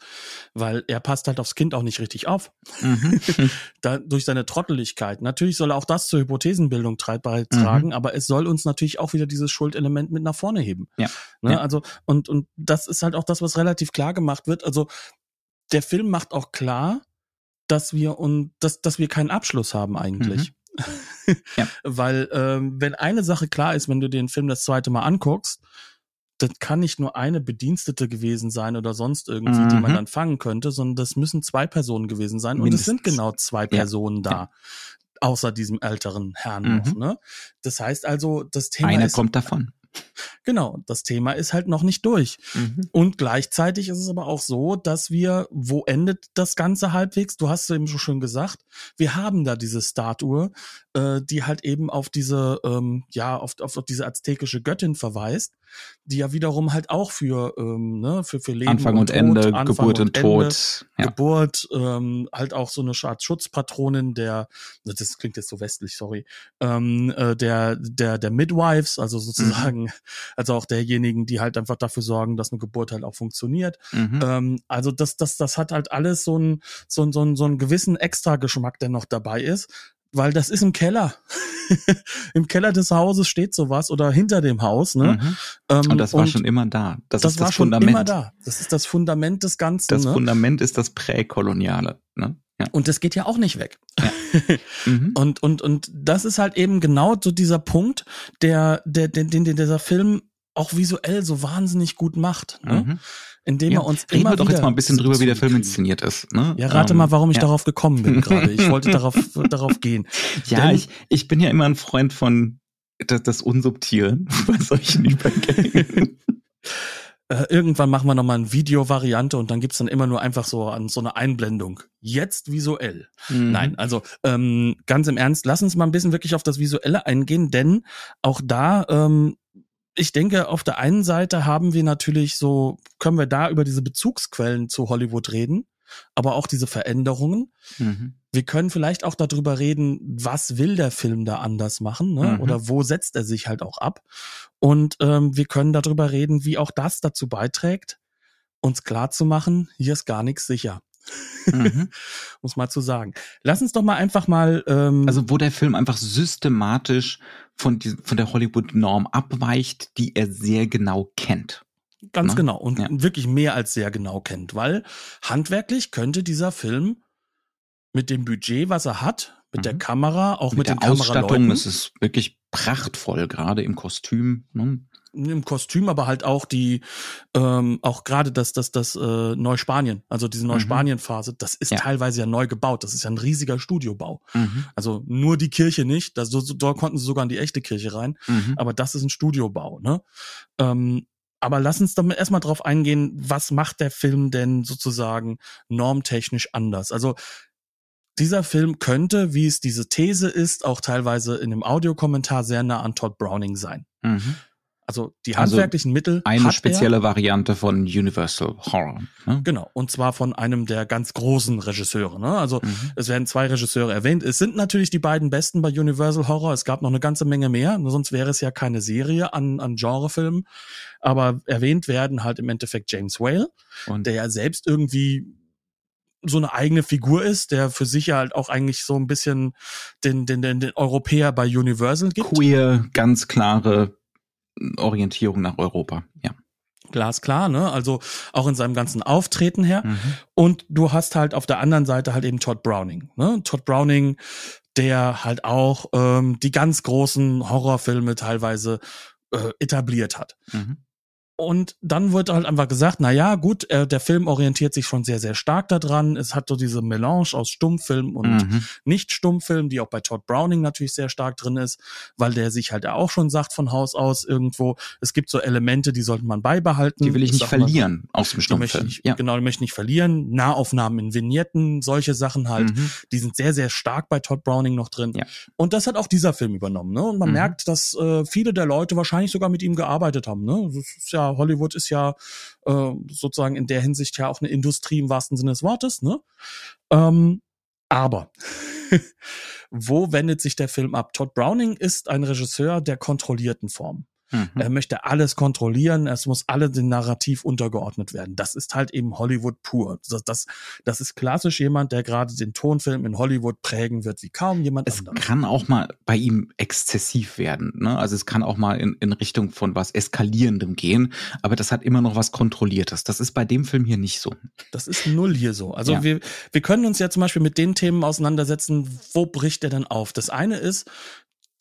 Weil er passt halt aufs Kind auch nicht richtig auf. Mhm. da, durch seine Trotteligkeit. Natürlich soll auch das zur Hypothesenbildung tra- beitragen, Mhm. aber es soll uns natürlich auch wieder dieses Schuldelement mit nach vorne heben. Ja. Ne? Ja. Also, und, und das ist halt auch das, was relativ klar gemacht wird. Also, der Film macht auch klar, dass wir und dass, dass wir keinen Abschluss haben eigentlich. Mhm. Ja. Weil ähm, wenn eine Sache klar ist, wenn du den Film das zweite Mal anguckst, das kann nicht nur eine Bedienstete gewesen sein oder sonst irgendwie, die man Mhm. dann fangen könnte, sondern das müssen zwei Personen gewesen sein. Und es sind Mindestens. genau zwei Ja. Personen da. Außer diesem älteren Herrn Mhm. noch, ne? Das heißt also, das Thema Einer ist, kommt davon. Genau, das Thema ist halt noch nicht durch. Mhm. Und gleichzeitig ist es aber auch so, dass wir, wo endet das Ganze halbwegs? Du hast es eben so schön gesagt, wir haben da diese Statue, äh, die halt eben auf diese, ähm, ja, auf, auf, auf diese aztekische Göttin verweist. Die ja wiederum halt auch für, ähm, ne, für, für Leben Anfang und, Tod, Ende, Anfang Geburt und, Ende, Tod. Ja. Geburt, ähm, halt auch so eine Art Schutzpatronin der, das klingt jetzt so westlich, sorry, ähm, äh, der, der, der Midwives, also sozusagen, also auch derjenigen, die halt einfach dafür sorgen, dass eine Geburt halt auch funktioniert. Mhm. Ähm, also das, das, das hat halt alles so einen so, einen- so, einen- so einen gewissen Extra-Geschmack, der noch dabei ist, weil das ist im Keller. Im Keller des Hauses steht sowas oder hinter dem Haus. Ne? Mhm. Ähm, Und das war schon immer da. Das, das ist das Fundament. immer da. Das ist das Fundament des Ganzen. Das ne? Fundament ist das Präkoloniale. Ne? Ja. Und das geht ja auch nicht weg. Mhm. Und, und, und das ist halt eben genau so dieser Punkt, der, der, den, den, den dieser Film auch visuell so wahnsinnig gut macht. Ne? Mhm. Indem Ja. er uns Reden immer wir doch wieder jetzt mal ein bisschen drüber, wie der Film inszeniert ist. Ne? Ja, rate Ähm, mal, warum ich ja. darauf gekommen bin gerade. Ich wollte darauf, darauf gehen. Ja, Denn- ich, ich bin ja immer ein Freund von das, das Unsubtilen bei solchen Übergängen. Äh, irgendwann machen wir nochmal eine Videovariante und dann gibt's dann immer nur einfach so an so eine Einblendung. Jetzt visuell. Mhm. Nein, also ähm, ganz im Ernst, lass uns mal ein bisschen wirklich auf das Visuelle eingehen, denn auch da, ähm, ich denke, auf der einen Seite haben wir natürlich so, können wir da über diese Bezugsquellen zu Hollywood reden, aber auch diese Veränderungen. Mhm. Wir können vielleicht auch darüber reden, was will der Film da anders machen, ne? Mhm. oder wo setzt er sich halt auch ab. Und ähm, wir können darüber reden, wie auch das dazu beiträgt, uns klar zu machen, hier ist gar nichts sicher, Mhm. muss mal zu sagen. Lass uns doch mal einfach mal ähm, Also wo der Film einfach systematisch von, die, von der Hollywood-Norm abweicht, die er sehr genau kennt. Ganz Ne? genau und Ja. wirklich mehr als sehr genau kennt, weil handwerklich könnte dieser Film mit dem Budget, was er hat, mit der Mhm. Kamera, auch mit, Mit, den der Ausstattung, Kameraleuten, es ist wirklich prachtvoll, gerade im Kostüm. Ne? Im Kostüm, aber halt auch die, ähm, auch gerade das, das, das äh, Neuspanien, also diese Neuspanien-Phase, das ist Ja. teilweise ja neu gebaut. Das ist ja ein riesiger Studiobau. Mhm. Also nur die Kirche nicht, da, so, so, da konnten sie sogar in die echte Kirche rein. Mhm. aber das ist ein Studiobau, ne? Ähm, aber lass uns doch mal erstmal drauf eingehen, was macht der Film denn sozusagen normtechnisch anders? Also dieser Film könnte, wie es diese These ist, auch teilweise in dem Audiokommentar sehr nah an Todd Browning sein. Mhm. Also die Also handwerklichen Mittel Eine spezielle Variante von Universal Horror. Ne? er, genau, und zwar von einem der ganz großen Regisseure. Ne? Also Mhm. es werden zwei Regisseure erwähnt. Es sind natürlich die beiden besten bei Universal Horror. Es gab noch eine ganze Menge mehr, sonst wäre es ja keine Serie an, an Genrefilmen. Aber erwähnt werden halt im Endeffekt James Whale, Und der ja selbst irgendwie so eine eigene Figur ist, der für sich ja halt auch eigentlich so ein bisschen den, den, den, den Europäer bei Universal gibt. queer, ganz klare Orientierung nach Europa. Ja. Glasklar, ne? Also auch in seinem ganzen Auftreten her. Mhm. Und du hast halt auf der anderen Seite halt eben Todd Browning. Ne? Todd Browning, der halt auch ähm, die ganz großen Horrorfilme teilweise äh, etabliert hat. Mhm. Und dann wird halt einfach gesagt, na ja, gut, äh, der Film orientiert sich schon sehr, sehr stark daran. Es hat so diese Melange aus Stummfilm und Mhm. nicht-Stummfilm, die auch bei Todd Browning natürlich sehr stark drin ist, weil der sich halt auch schon sagt von Haus aus irgendwo, es gibt so Elemente, die sollte man beibehalten. Die will ich Ich nicht sag mal, verlieren aus dem Stummfilm. ich, Ja. Genau, die möchte ich nicht verlieren. Nahaufnahmen in Vignetten, solche Sachen halt, Mhm. die sind sehr, sehr stark bei Todd Browning noch drin. Ja. Und das hat auch dieser Film übernommen. Ne? Und man Mhm. merkt, dass äh, viele der Leute wahrscheinlich sogar mit ihm gearbeitet haben. Ne? Das ist ja, Hollywood ist ja äh, sozusagen in der Hinsicht ja auch eine Industrie im wahrsten Sinne des Wortes. Ne? Ähm, aber wo wendet sich der Film ab? Todd Browning ist ein Regisseur der kontrollierten Form. Mhm. Er möchte alles kontrollieren, es muss alle dem Narrativ untergeordnet werden. Das ist halt eben Hollywood pur. Das, das, das ist klassisch jemand, der gerade den Tonfilm in Hollywood prägen wird wie kaum jemand Es anderes. kann auch mal bei ihm exzessiv werden. Ne? Also es kann auch mal in, in Richtung von was Eskalierendem gehen, aber das hat immer noch was Kontrolliertes. Das ist bei dem Film hier nicht so. Das ist null hier so. Also Ja. wir, wir können uns ja zum Beispiel mit den Themen auseinandersetzen, wo bricht er denn auf? Das eine ist,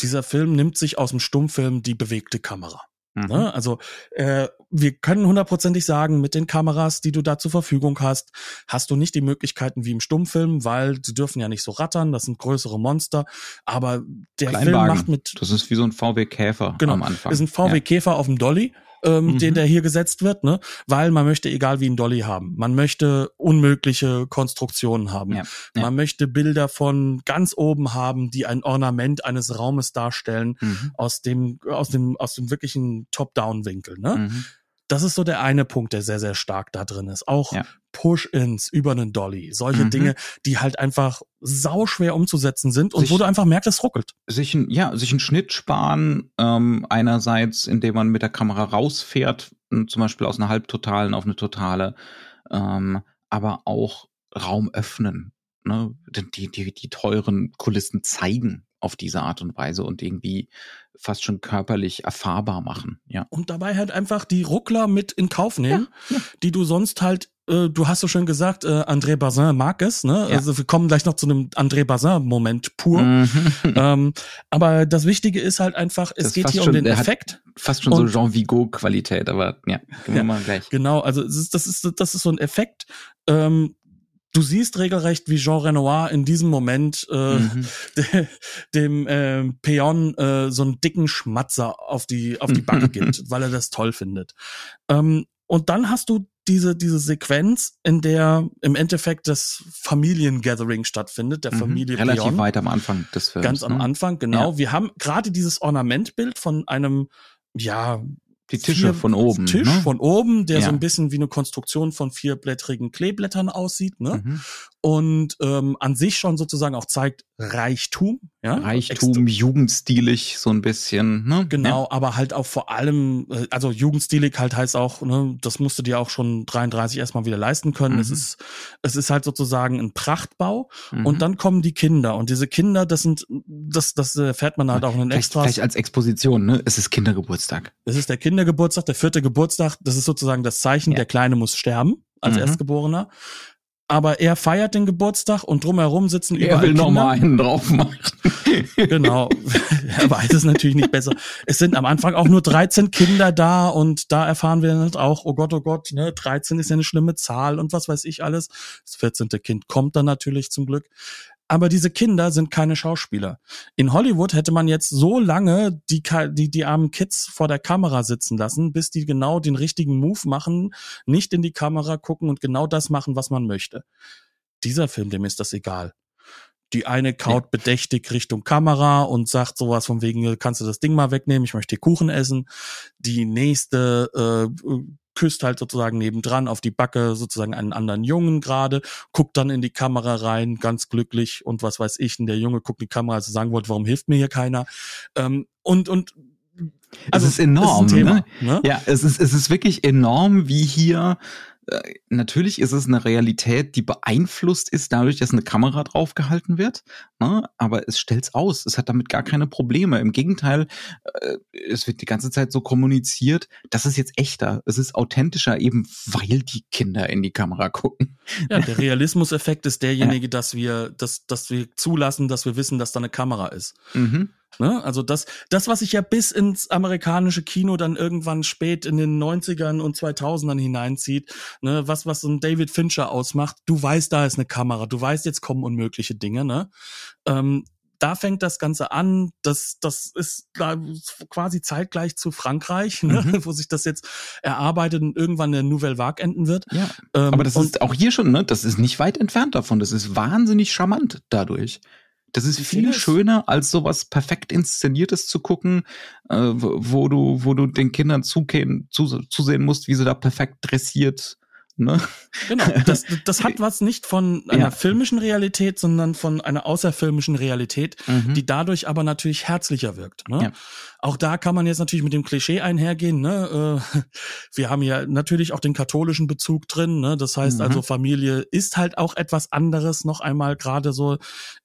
dieser Film nimmt sich aus dem Stummfilm die bewegte Kamera. Mhm. Ne? Also äh, wir können hundertprozentig sagen, mit den Kameras, die du da zur Verfügung hast, hast du nicht die Möglichkeiten wie im Stummfilm, weil sie dürfen ja nicht so rattern, das sind größere Monster. Aber der Film macht mit Das ist wie so ein VW Käfer Genau, am Anfang. ist ein VW Käfer auf dem Dolly ähm, Mhm. den der hier gesetzt wird, ne? Weil man möchte egal wie ein Dolly haben. Man möchte unmögliche Konstruktionen haben. Ja, ja. Man möchte Bilder von ganz oben haben, die ein Ornament eines Raumes darstellen Mhm. aus dem aus dem aus dem wirklichen Top-Down-Winkel. Ne? Mhm. Das ist so der eine Punkt, der sehr sehr stark da drin ist. Auch Ja. Push-ins über einen Dolly, solche Mhm. Dinge, die halt einfach sauschwer umzusetzen sind und Sich- wo du einfach merkst, es ruckelt. sich ein, ja, sich einen Schnitt sparen, ähm, einerseits, indem man mit der Kamera rausfährt, m, zum Beispiel aus einer halbtotalen auf eine totale, ähm, aber auch Raum öffnen, ne? Die, die, die teuren Kulissen zeigen auf diese Art und Weise und irgendwie fast schon körperlich erfahrbar machen, ja. und dabei halt einfach die Ruckler mit in Kauf nehmen, Ja, ja. die du sonst halt, äh, du hast so schön gesagt, äh, André Bazin mag es, ne? Ja. Also wir kommen gleich noch zu einem André Bazin-Moment pur. Mhm. Ähm, aber das Wichtige ist halt einfach, es Das geht hier um schon- den der hat- Effekt. Fast schon so Jean Vigo-Qualität, aber ja, gehen wir mal gleich. Genau, also ist, das ist das ist so ein Effekt. Ähm, du siehst regelrecht, wie Jean Renoir in diesem Moment äh, Mhm. de, dem ähm, Peon äh, so einen dicken Schmatzer auf die auf die Backe gibt, weil er das toll findet. Ähm, und dann hast du diese diese Sequenz, in der im Endeffekt das Familiengathering stattfindet, der Mhm. Familie Relativ Peon. weit am Anfang des Films. Ganz am ne? Anfang, genau. Wir haben gerade dieses Ornamentbild von einem, ja, Die Tische vier- von oben. Tisch ne? von oben, der Ja. so ein bisschen wie eine Konstruktion von vierblättrigen Kleeblättern aussieht, ne? Mhm. Und ähm, an sich schon sozusagen auch zeigt Reichtum, ja. Reichtum, jugendstilig, so ein bisschen. Ne? Genau, aber halt auch vor allem, äh, also jugendstilig halt heißt auch, ne, das musst du dir auch schon 33 erstmal wieder leisten können. Mhm. Es ist, es ist halt sozusagen ein Prachtbau. Ja. Mhm. Und dann kommen die Kinder. Und diese Kinder, das sind, das, das erfährt man halt auch in den Vielleicht, Extras. vielleicht als Exposition, ne? Es ist Kindergeburtstag. Das ist der Kindergeburtstag, der vierte Geburtstag. Das ist sozusagen das Zeichen, Ja. der Kleine muss sterben als Mhm. Erstgeborener. Aber er feiert den Geburtstag und drumherum sitzen Er überall will noch Kinder. mal einen drauf machen. Genau. er weiß es natürlich nicht besser. Es sind am Anfang auch nur 13 Kinder da und da erfahren wir dann halt auch, oh Gott, oh Gott, ne, 13 ist ja eine schlimme Zahl und was weiß ich alles. Das 14. Kind kommt dann natürlich zum Glück. Aber diese Kinder sind keine Schauspieler. In Hollywood hätte man jetzt so lange die, die, die armen Kids vor der Kamera sitzen lassen, bis die genau den richtigen Move machen, nicht in die Kamera gucken und genau das machen, was man möchte. Dieser Film, dem ist das egal. Die eine kaut bedächtig Richtung Kamera und sagt sowas von wegen, kannst du das Ding mal wegnehmen, ich möchte Kuchen essen. Die nächste äh, küsst halt sozusagen nebendran auf die Backe sozusagen einen anderen Jungen gerade, guckt dann in die Kamera rein, ganz glücklich und was weiß ich, und der Junge guckt in die Kamera, als er sagen wollte, warum hilft mir hier keiner? Ähm, und, und es ist enorm, ist Thema, ne? ne? Ja, es ist, es ist wirklich enorm, wie hier natürlich ist es eine Realität, die beeinflusst ist dadurch, dass eine Kamera draufgehalten wird, ne? aber es stellt's aus. Es hat damit gar keine Probleme. Im Gegenteil, äh, es wird die ganze Zeit so kommuniziert, das ist jetzt echter, es ist authentischer, eben weil die Kinder in die Kamera gucken. Ja, der Realismuseffekt ist derjenige, dass wir, dass, dass wir zulassen, dass wir wissen, dass da eine Kamera ist. Mhm. Ne? Also das, das, was sich ja bis ins amerikanische Kino dann irgendwann spät in den 90ern und 2000ern hineinzieht, ne? was, was so ein David Fincher ausmacht, du weißt, da ist eine Kamera, du weißt, jetzt kommen unmögliche Dinge, ne? Ähm, da fängt das Ganze an. Das, das ist da quasi zeitgleich zu Frankreich, ne? Mhm. wo sich das jetzt erarbeitet und irgendwann der Nouvelle Vague enden wird. Ja. Ähm, Aber das ist auch hier schon, ne? Das ist nicht weit entfernt davon. Das ist wahnsinnig charmant dadurch. Das ist Ich viel es- schöner, als sowas perfekt inszeniertes zu gucken, äh, wo wo du, wo du den Kindern zugehen, zu, zusehen musst, wie sie da perfekt dressiert. Ne? Genau, das, das hat was nicht von einer Ja. filmischen Realität, sondern von einer außerfilmischen Realität, Mhm. die dadurch aber natürlich herzlicher wirkt. Ne? Ja. Auch da kann man jetzt natürlich mit dem Klischee einhergehen. Ne? Äh, Wir haben ja natürlich auch den katholischen Bezug drin. Ne? Das heißt Mhm. also, Familie ist halt auch etwas anderes, noch einmal gerade so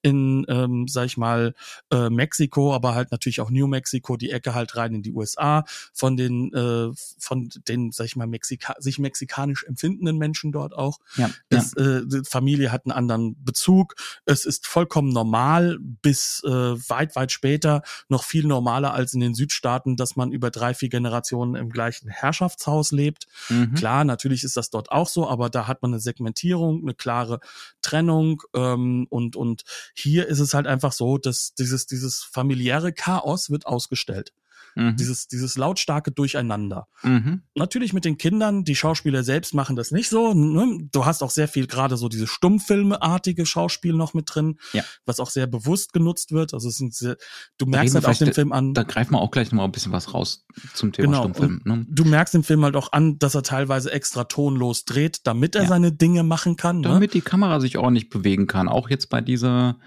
in, ähm, sag ich mal, äh, Mexiko, aber halt natürlich auch New Mexico, die Ecke halt rein in die USA, von den, äh, von den, sag ich mal, Mexika sich mexikanisch empfindenden Menschen dort auch. ja, ja. Es, äh, die Familie hat einen anderen Bezug. Es ist vollkommen normal, bis äh, weit, weit später noch viel normaler als in den Südstaaten, dass man über drei, vier Generationen im gleichen Herrschaftshaus lebt. Mhm. Klar, natürlich ist das dort auch so, aber da hat man eine Segmentierung, eine klare Trennung ähm, und und hier ist es halt einfach so, dass dieses dieses familiäre Chaos wird ausgestellt. Mhm. Dieses, dieses lautstarke Durcheinander. Mhm. Natürlich mit den Kindern, die Schauspieler selbst machen das nicht so. Ne? Du hast auch sehr viel gerade so diese Stummfilmeartige Schauspiel noch mit drin, ja. was auch sehr bewusst genutzt wird. Also es sind sehr, du merkst halt auch den Film an. Da greifen wir auch gleich nochmal ein bisschen was raus zum Thema genau. Stummfilm. Ne? Du merkst den Film halt auch an, dass er teilweise extra tonlos dreht, damit er ja. seine Dinge machen kann. Ne? Damit ne? die Kamera sich auch nicht bewegen kann. Auch jetzt bei dieser,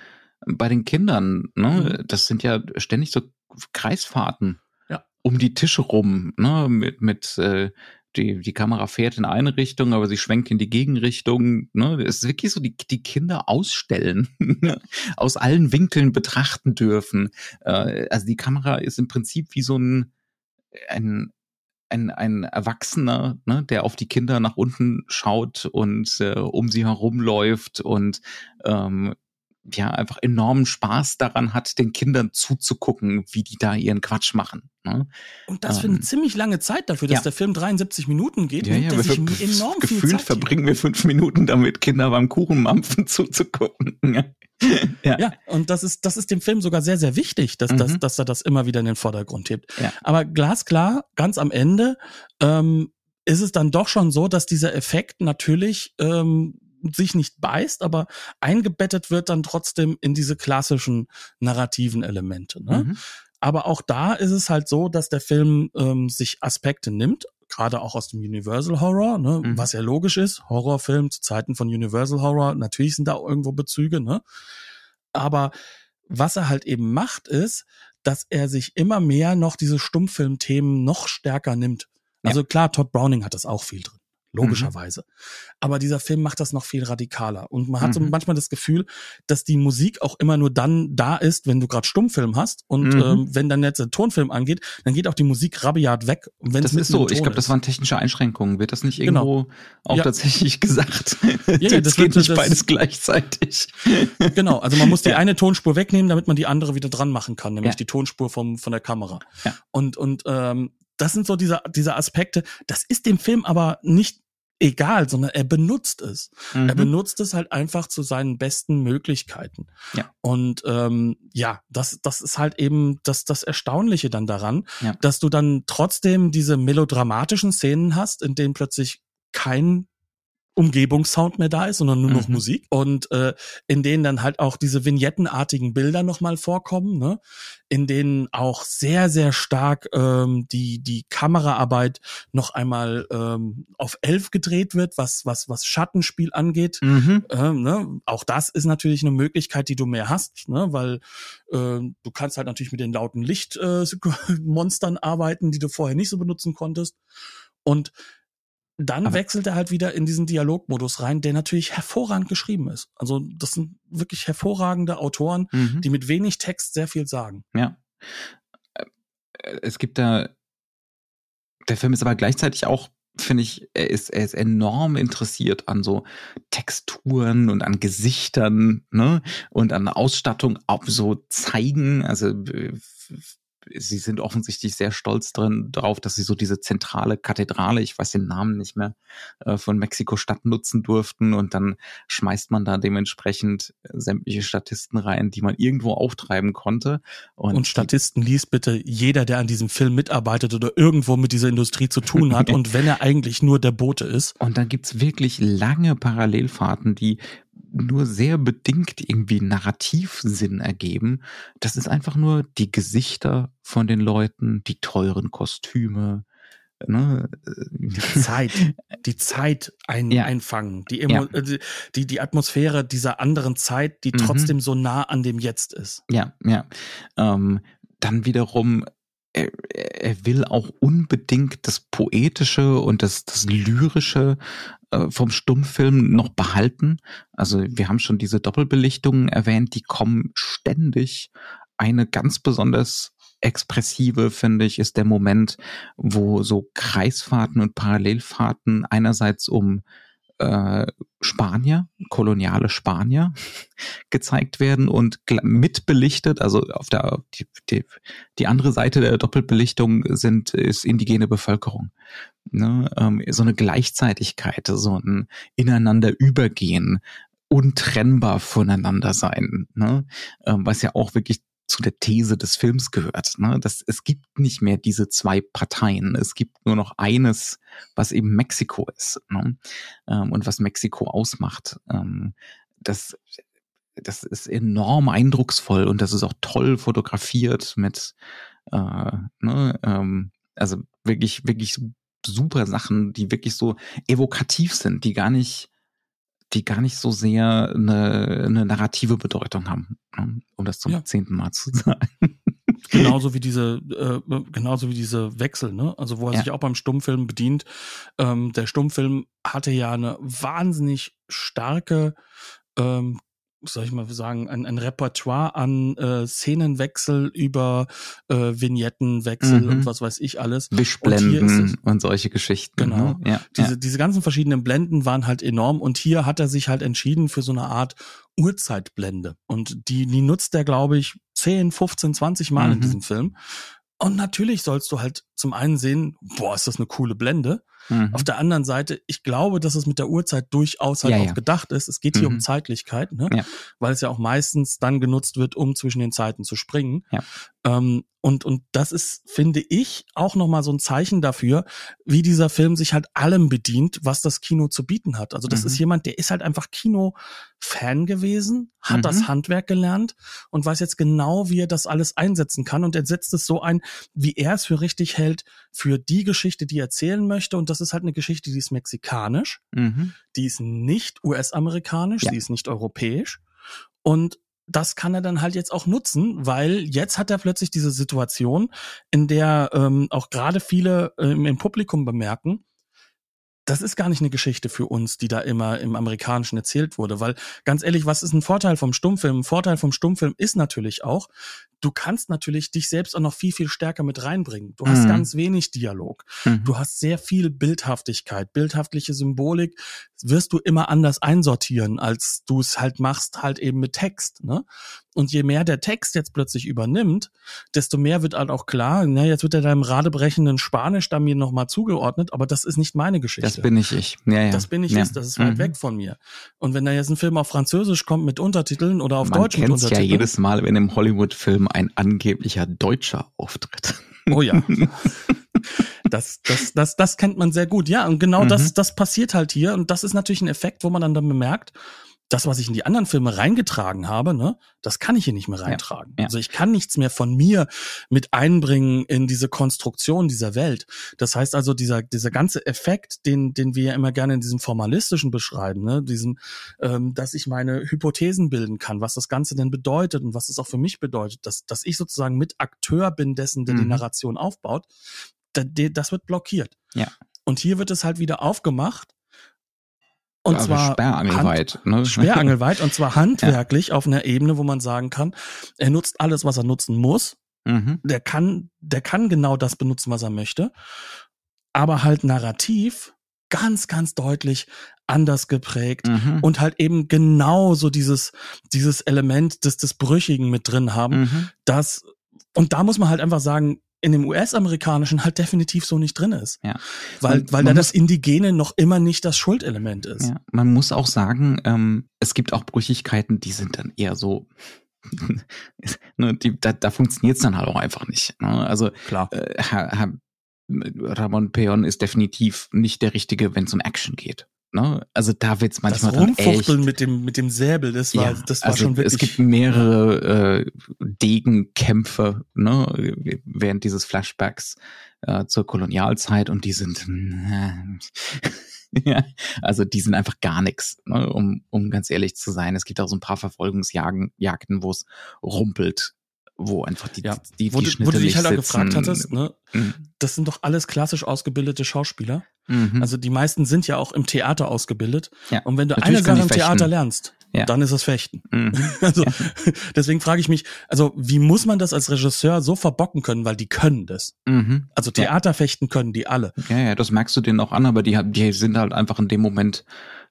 bei den Kindern, ne? Mhm. Das sind ja ständig so Kreisfahrten um die Tische rum, ne, mit, mit äh, die, die Kamera fährt in eine Richtung, aber sie schwenkt in die Gegenrichtung. Ne? Es ist wirklich so, die, die Kinder ausstellen, ne? aus allen Winkeln betrachten dürfen. Äh, also die Kamera ist im Prinzip wie so ein, ein, ein, ein Erwachsener, ne, der auf die Kinder nach unten schaut und äh, um sie herumläuft und ähm, ja einfach enormen Spaß daran hat, den Kindern zuzugucken, wie die da ihren Quatsch machen. Ne? Und das für eine ähm, ziemlich lange Zeit dafür, dass ja. der Film 73 Minuten geht, ja, nimmt ja, sich enorm gefühlt viel Zeit verbringen wir fünf Minuten damit, Kinder beim Kuchenmampfen zuzugucken. ja. ja, und das ist, das ist dem Film sogar sehr, sehr wichtig, dass, mhm. dass, dass er das immer wieder in den Vordergrund hebt. Ja. Aber glasklar, ganz am Ende, ähm, ist es dann doch schon so, dass dieser Effekt natürlich ähm, sich nicht beißt, aber eingebettet wird dann trotzdem in diese klassischen narrativen Elemente. Ne? Mhm. Aber auch da ist es halt so, dass der Film ähm, sich Aspekte nimmt, gerade auch aus dem Universal Horror, ne, mhm. was ja logisch ist. Horrorfilm zu Zeiten von Universal Horror, natürlich sind da irgendwo Bezüge, ne? Aber was er halt eben macht, ist, dass er sich immer mehr noch diese Stummfilmthemen noch stärker nimmt. Also ja. klar, Todd Browning hat das auch viel drin logischerweise. Mhm. Aber dieser Film macht das noch viel radikaler. Und man hat mhm. so manchmal das Gefühl, dass die Musik auch immer nur dann da ist, wenn du gerade Stummfilm hast. Und mhm. ähm, wenn dann jetzt der Tonfilm angeht, dann geht auch die Musik rabiat weg. Wenn das ist so. Ich glaube, das waren technische Einschränkungen. Wird das nicht genau. irgendwo genau. auch ja. tatsächlich gesagt? Ja, ja das geht nicht das, beides gleichzeitig. Genau. Also man muss die eine Tonspur wegnehmen, damit man die andere wieder dran machen kann, nämlich die Tonspur vom von der Kamera. Ja. Und und ähm, das sind so diese, diese Aspekte. Das ist dem Film aber nicht egal, sondern er benutzt es. Mhm. Er benutzt es halt einfach zu seinen besten Möglichkeiten. Ja. Und ähm, ja, das, das ist halt eben das, das Erstaunliche dann daran, ja. dass du dann trotzdem diese melodramatischen Szenen hast, in denen plötzlich kein Umgebungssound mehr da ist, sondern nur noch mhm. Musik und äh, in denen dann halt auch diese vignettenartigen Bilder nochmal vorkommen, ne? in denen auch sehr, sehr stark ähm, die, die Kameraarbeit noch einmal ähm, auf elf gedreht wird, was, was, was Schattenspiel angeht. Mhm. Ähm, ne? Auch das ist natürlich eine Möglichkeit, die du mehr hast, ne? weil äh, du kannst halt natürlich mit den lauten Lichtmonstern äh, arbeiten, die du vorher nicht so benutzen konntest. Und dann Aber wechselt er halt wieder in diesen Dialogmodus rein, der natürlich hervorragend geschrieben ist. Also das sind wirklich hervorragende Autoren, mhm. die mit wenig Text sehr viel sagen. Ja. Äh, es gibt da, der Film ist aber gleichzeitig auch finde ich, er ist, er ist enorm interessiert an so Texturen und an Gesichtern, ne, und an Ausstattung, auch so zeigen, also sie sind offensichtlich sehr stolz drin darauf, dass sie so diese zentrale Kathedrale, ich weiß den Namen nicht mehr, äh, von Mexiko-Stadt nutzen durften und dann schmeißt man da dementsprechend sämtliche Statisten rein, die man irgendwo auftreiben konnte. Und, und Statisten liest bitte jeder, der an diesem Film mitarbeitet oder irgendwo mit dieser Industrie zu tun hat und wenn er eigentlich nur der Bote ist. Und dann gibt's wirklich lange Parallelfahrten, die nur sehr bedingt irgendwie Narrativsinn ergeben. Das ist einfach nur die Gesichter von den Leuten, die teuren Kostüme, ne? die Zeit, die Zeit ein, ja. einfangen, die, Emo ja. Äh, die, die Atmosphäre dieser anderen Zeit, die mhm. trotzdem so nah an dem Jetzt ist. Ja, ja. Ähm, dann wiederum er, er will auch unbedingt das Poetische und das, das Lyrische äh, vom Stummfilm noch behalten. Also wir haben schon diese Doppelbelichtungen erwähnt, die kommen ständig. Eine ganz besonders expressive, finde ich, ist der Moment, wo so Kreisfahrten und Parallelfahrten einerseits um äh, Spanier, koloniale Spanier gezeigt werden und mitbelichtet, also auf der die, die, die andere Seite der Doppelbelichtung sind ist indigene Bevölkerung. Ne? Ähm, so eine Gleichzeitigkeit, so ein ineinander übergehen, untrennbar voneinander sein, ne? ähm, was ja auch wirklich zu der These des Films gehört. Ne? Das, es gibt nicht mehr diese zwei Parteien. Es gibt nur noch eines, was eben Mexiko ist ne? ähm, und was Mexiko ausmacht. Ähm, das, das ist enorm eindrucksvoll und das ist auch toll fotografiert mit, äh, ne, ähm, also wirklich, wirklich super Sachen, die wirklich so evokativ sind, die gar nicht die gar nicht so sehr eine, eine narrative Bedeutung haben, ne? um das zum ja. zehnten Mal zu sagen. genauso wie diese, äh, genauso wie diese Wechsel, ne? Also wo er ja. sich auch beim Stummfilm bedient. Ähm, der Stummfilm hatte ja eine wahnsinnig starke ähm, soll ich mal sagen, ein, ein Repertoire an äh, Szenenwechsel über äh, Vignettenwechsel mhm. und was weiß ich alles. Wischblenden und, und solche Geschichten. Genau. Ne? Ja, diese, ja. diese ganzen verschiedenen Blenden waren halt enorm und hier hat er sich halt entschieden für so eine Art Uhrzeitblende. Und die, die nutzt er, glaube ich, 10, 15, 20 Mal mhm. in diesem Film. Und natürlich sollst du halt zum einen sehen, boah, ist das eine coole Blende. Mhm. Auf der anderen Seite, ich glaube, dass es mit der Uhrzeit durchaus halt ja, auch ja. gedacht ist. Es geht hier mhm. um Zeitlichkeit, ne? Ja. weil es ja auch meistens dann genutzt wird, um zwischen den Zeiten zu springen. Ja. Ähm, und, und das ist, finde ich, auch nochmal so ein Zeichen dafür, wie dieser Film sich halt allem bedient, was das Kino zu bieten hat. Also das mhm. ist jemand, der ist halt einfach Kino-Fan gewesen, hat mhm. das Handwerk gelernt und weiß jetzt genau, wie er das alles einsetzen kann. Und er setzt es so ein, wie er es für richtig hält, für die Geschichte, die er erzählen möchte. Und das ist halt eine Geschichte, die ist mexikanisch, mhm. die ist nicht US-amerikanisch, ja. die ist nicht europäisch. Und das kann er dann halt jetzt auch nutzen, weil jetzt hat er plötzlich diese Situation, in der ähm, auch gerade viele ähm, im Publikum bemerken, das ist gar nicht eine Geschichte für uns, die da immer im Amerikanischen erzählt wurde, weil ganz ehrlich, was ist ein Vorteil vom Stummfilm? Ein Vorteil vom Stummfilm ist natürlich auch, du kannst natürlich dich selbst auch noch viel, viel stärker mit reinbringen. Du hast mhm. ganz wenig Dialog. Mhm. Du hast sehr viel Bildhaftigkeit, bildhaftliche Symbolik wirst du immer anders einsortieren, als du es halt machst, halt eben mit Text. Ne? Und je mehr der Text jetzt plötzlich übernimmt, desto mehr wird halt auch klar, na, jetzt wird er deinem radebrechenden Spanisch da mir nochmal zugeordnet, aber das ist nicht meine Geschichte. Das bin ich ich. Ja, ja. Das bin ich ja. das ist weit mhm. weg von mir. Und wenn da jetzt ein Film auf Französisch kommt mit Untertiteln oder auf Man Deutsch mit Untertiteln. ja jedes Mal, wenn im Hollywood-Film ein angeblicher Deutscher auftritt. Oh ja. Das, das, das, das kennt man sehr gut. Ja, und genau mhm. das, das passiert halt hier. Und das ist natürlich ein Effekt, wo man dann, dann bemerkt, das, was ich in die anderen Filme reingetragen habe, ne, das kann ich hier nicht mehr reintragen. Ja, ja. Also ich kann nichts mehr von mir mit einbringen in diese Konstruktion dieser Welt. Das heißt also, dieser, dieser ganze Effekt, den, den wir ja immer gerne in diesem Formalistischen beschreiben, ne, diesen, ähm, dass ich meine Hypothesen bilden kann, was das Ganze denn bedeutet und was es auch für mich bedeutet, dass, dass ich sozusagen mit Akteur bin dessen, der mhm. die Narration aufbaut, das wird blockiert. Ja. Und hier wird es halt wieder aufgemacht und also zwar sperrangelweit, Hand, ne? sperrangelweit und zwar handwerklich ja. auf einer Ebene, wo man sagen kann, er nutzt alles, was er nutzen muss. Mhm. Der kann, der kann genau das benutzen, was er möchte, aber halt narrativ ganz, ganz deutlich anders geprägt mhm. und halt eben genau so dieses, dieses Element des, des Brüchigen mit drin haben, mhm. das, und da muss man halt einfach sagen, in dem US-amerikanischen halt definitiv so nicht drin ist. Ja. Weil, weil da das Indigene noch immer nicht das Schuldelement ist. Ja. Man muss auch sagen, ähm, es gibt auch Brüchigkeiten, die sind dann eher so, ne, die, da, da funktioniert es dann halt auch einfach nicht. Ne? Also Klar. Äh, Herr Ramon Peon ist definitiv nicht der Richtige, wenn es um Action geht. Ne? Also da wird's manchmal das Rumfuchteln echt, mit dem mit dem Säbel, das war ja, das war also schon wirklich. Es gibt mehrere äh, Degenkämpfe ne, während dieses Flashbacks äh, zur Kolonialzeit und die sind ja, also die sind einfach gar nichts, ne, um um ganz ehrlich zu sein. Es gibt auch so ein paar Verfolgungsjagden, Jagden, wo es rumpelt wo einfach die, ja. die, die, wo, Schnitte wo du dich halt auch gefragt hattest, ne? Mhm. Das sind doch alles klassisch ausgebildete Schauspieler. Mhm. Also die meisten sind ja auch im Theater ausgebildet. Ja. Und wenn du Natürlich eine Sache im Theater lernst, ja. dann ist es Fechten. Mhm. Also ja. deswegen frage ich mich, also wie muss man das als Regisseur so verbocken können, weil die können das. Mhm. Also Theaterfechten können die alle. Ja, ja, das merkst du denen auch an, aber die, die sind halt einfach in dem Moment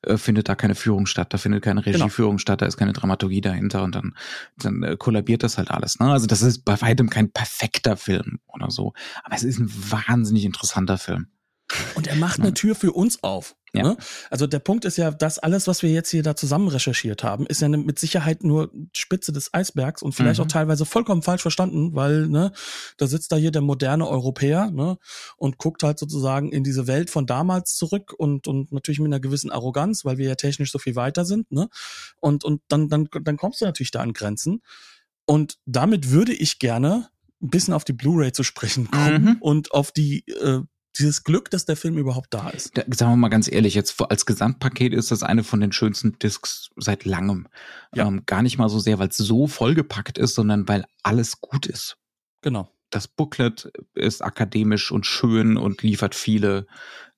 äh, findet da keine Führung statt, da findet keine genau. Regieführung genau. statt, da ist keine Dramaturgie dahinter und dann, dann äh, kollabiert das halt alles. Ne? Also das ist bei weitem kein perfekter Film oder so, aber es ist ein wahnsinnig interessanter Film. Und er macht eine Tür für uns auf. Ja. Ne? Also der Punkt ist ja, dass alles, was wir jetzt hier da zusammen recherchiert haben, ist ja ne, mit Sicherheit nur Spitze des Eisbergs und vielleicht mhm. auch teilweise vollkommen falsch verstanden, weil ne, da sitzt da hier der moderne Europäer ne, und guckt halt sozusagen in diese Welt von damals zurück und und natürlich mit einer gewissen Arroganz, weil wir ja technisch so viel weiter sind. Ne? Und und dann dann dann kommst du natürlich da an Grenzen. Und damit würde ich gerne ein bisschen auf die Blu-ray zu sprechen kommen mhm. und auf die äh, dieses Glück, dass der Film überhaupt da ist. Da, sagen wir mal ganz ehrlich, jetzt als Gesamtpaket ist das eine von den schönsten Discs seit langem. Ja. Ähm, gar nicht mal so sehr, weil es so vollgepackt ist, sondern weil alles gut ist. Genau. Das Booklet ist akademisch und schön und liefert viele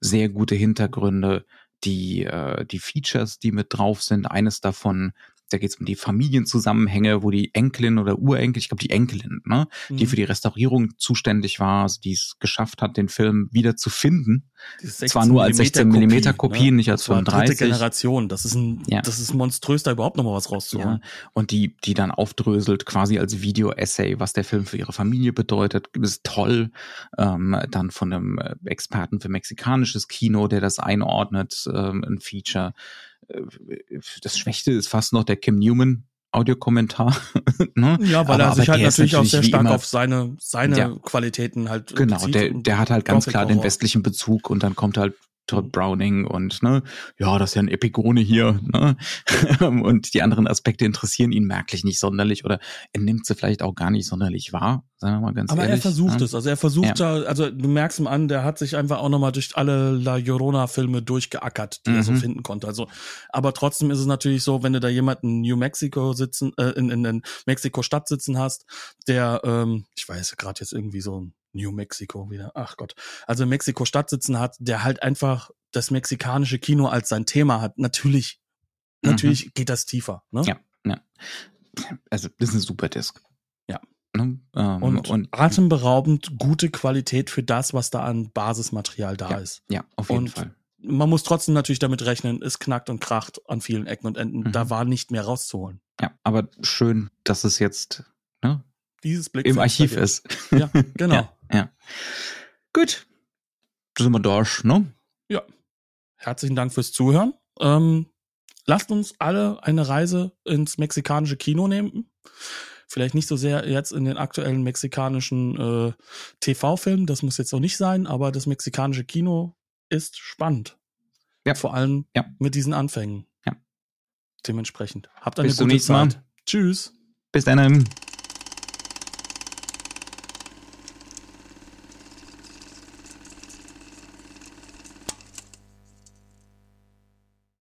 sehr gute Hintergründe. Die, äh, die Features, die mit drauf sind, eines davon da geht es um die Familienzusammenhänge, wo die Enkelin oder Urenkel, ich glaube die Enkelin, ne, mhm. die für die Restaurierung zuständig war, also die es geschafft hat, den Film wieder zu finden. Zwar nur als 16 Millimeter Kopie, ne? nicht als 35. Dritte Generation, das ist ein, ja. das ist monströs, da überhaupt noch mal was rauszuholen. Ja. Und die, die dann aufdröselt quasi als Video-Essay, was der Film für ihre Familie bedeutet, ist toll. Ähm, dann von einem Experten für mexikanisches Kino, der das einordnet, ähm, ein Feature das Schwächste ist fast noch der Kim Newman Audiokommentar. ne? Ja, weil aber, er sich halt natürlich, natürlich auch sehr stark immer, auf seine, seine ja, Qualitäten halt. Genau, der, der hat halt ganz klar den westlichen Bezug und dann kommt halt Todd Browning und ne, ja, das ist ja ein Epigone hier, ne? und die anderen Aspekte interessieren ihn merklich nicht sonderlich oder er nimmt sie vielleicht auch gar nicht sonderlich wahr, sagen wir mal ganz Aber ehrlich. Er versucht ne? es, also er versucht ja. ja, also du merkst ihm an, der hat sich einfach auch nochmal durch alle La Llorona Filme durchgeackert, die mhm. er so mhm. finden konnte. Also, aber trotzdem ist es natürlich so, wenn du da jemanden in New Mexico sitzen, äh, in, in, in Mexiko Stadt sitzen hast, der, ähm, ich weiß gerade jetzt irgendwie so ein New Mexico wieder. Ach Gott. Also in Mexiko-Stadt sitzen hat, der halt einfach das mexikanische Kino als sein Thema hat. Natürlich, mhm. natürlich geht das tiefer. Ne? Ja, ja. Also das ist ein super Disc. Ne? Ähm, und, und, atemberaubend gute Qualität für das, was da an Basismaterial da ja, ist. Ja, auf jeden und Fall. Man muss trotzdem natürlich damit rechnen, es knackt und kracht an vielen Ecken und Enden. Mhm. Da war nicht mehr rauszuholen. Ja, aber schön, dass es jetzt ne, dieses Blick im Archiv ist. Ja, genau. ja, ja. Gut. Sind wir durch, ne? Ja. Herzlichen Dank fürs Zuhören. Ähm, lasst uns alle eine Reise ins mexikanische Kino nehmen. Vielleicht nicht so sehr jetzt in den aktuellen mexikanischen äh, TV-Filmen, das muss jetzt noch nicht sein, aber das mexikanische Kino ist spannend. Ja. Vor allem ja. mit diesen Anfängen. Ja. Dementsprechend. Habt eine Bis gute Zeit. Mal. Tschüss. Bis dann.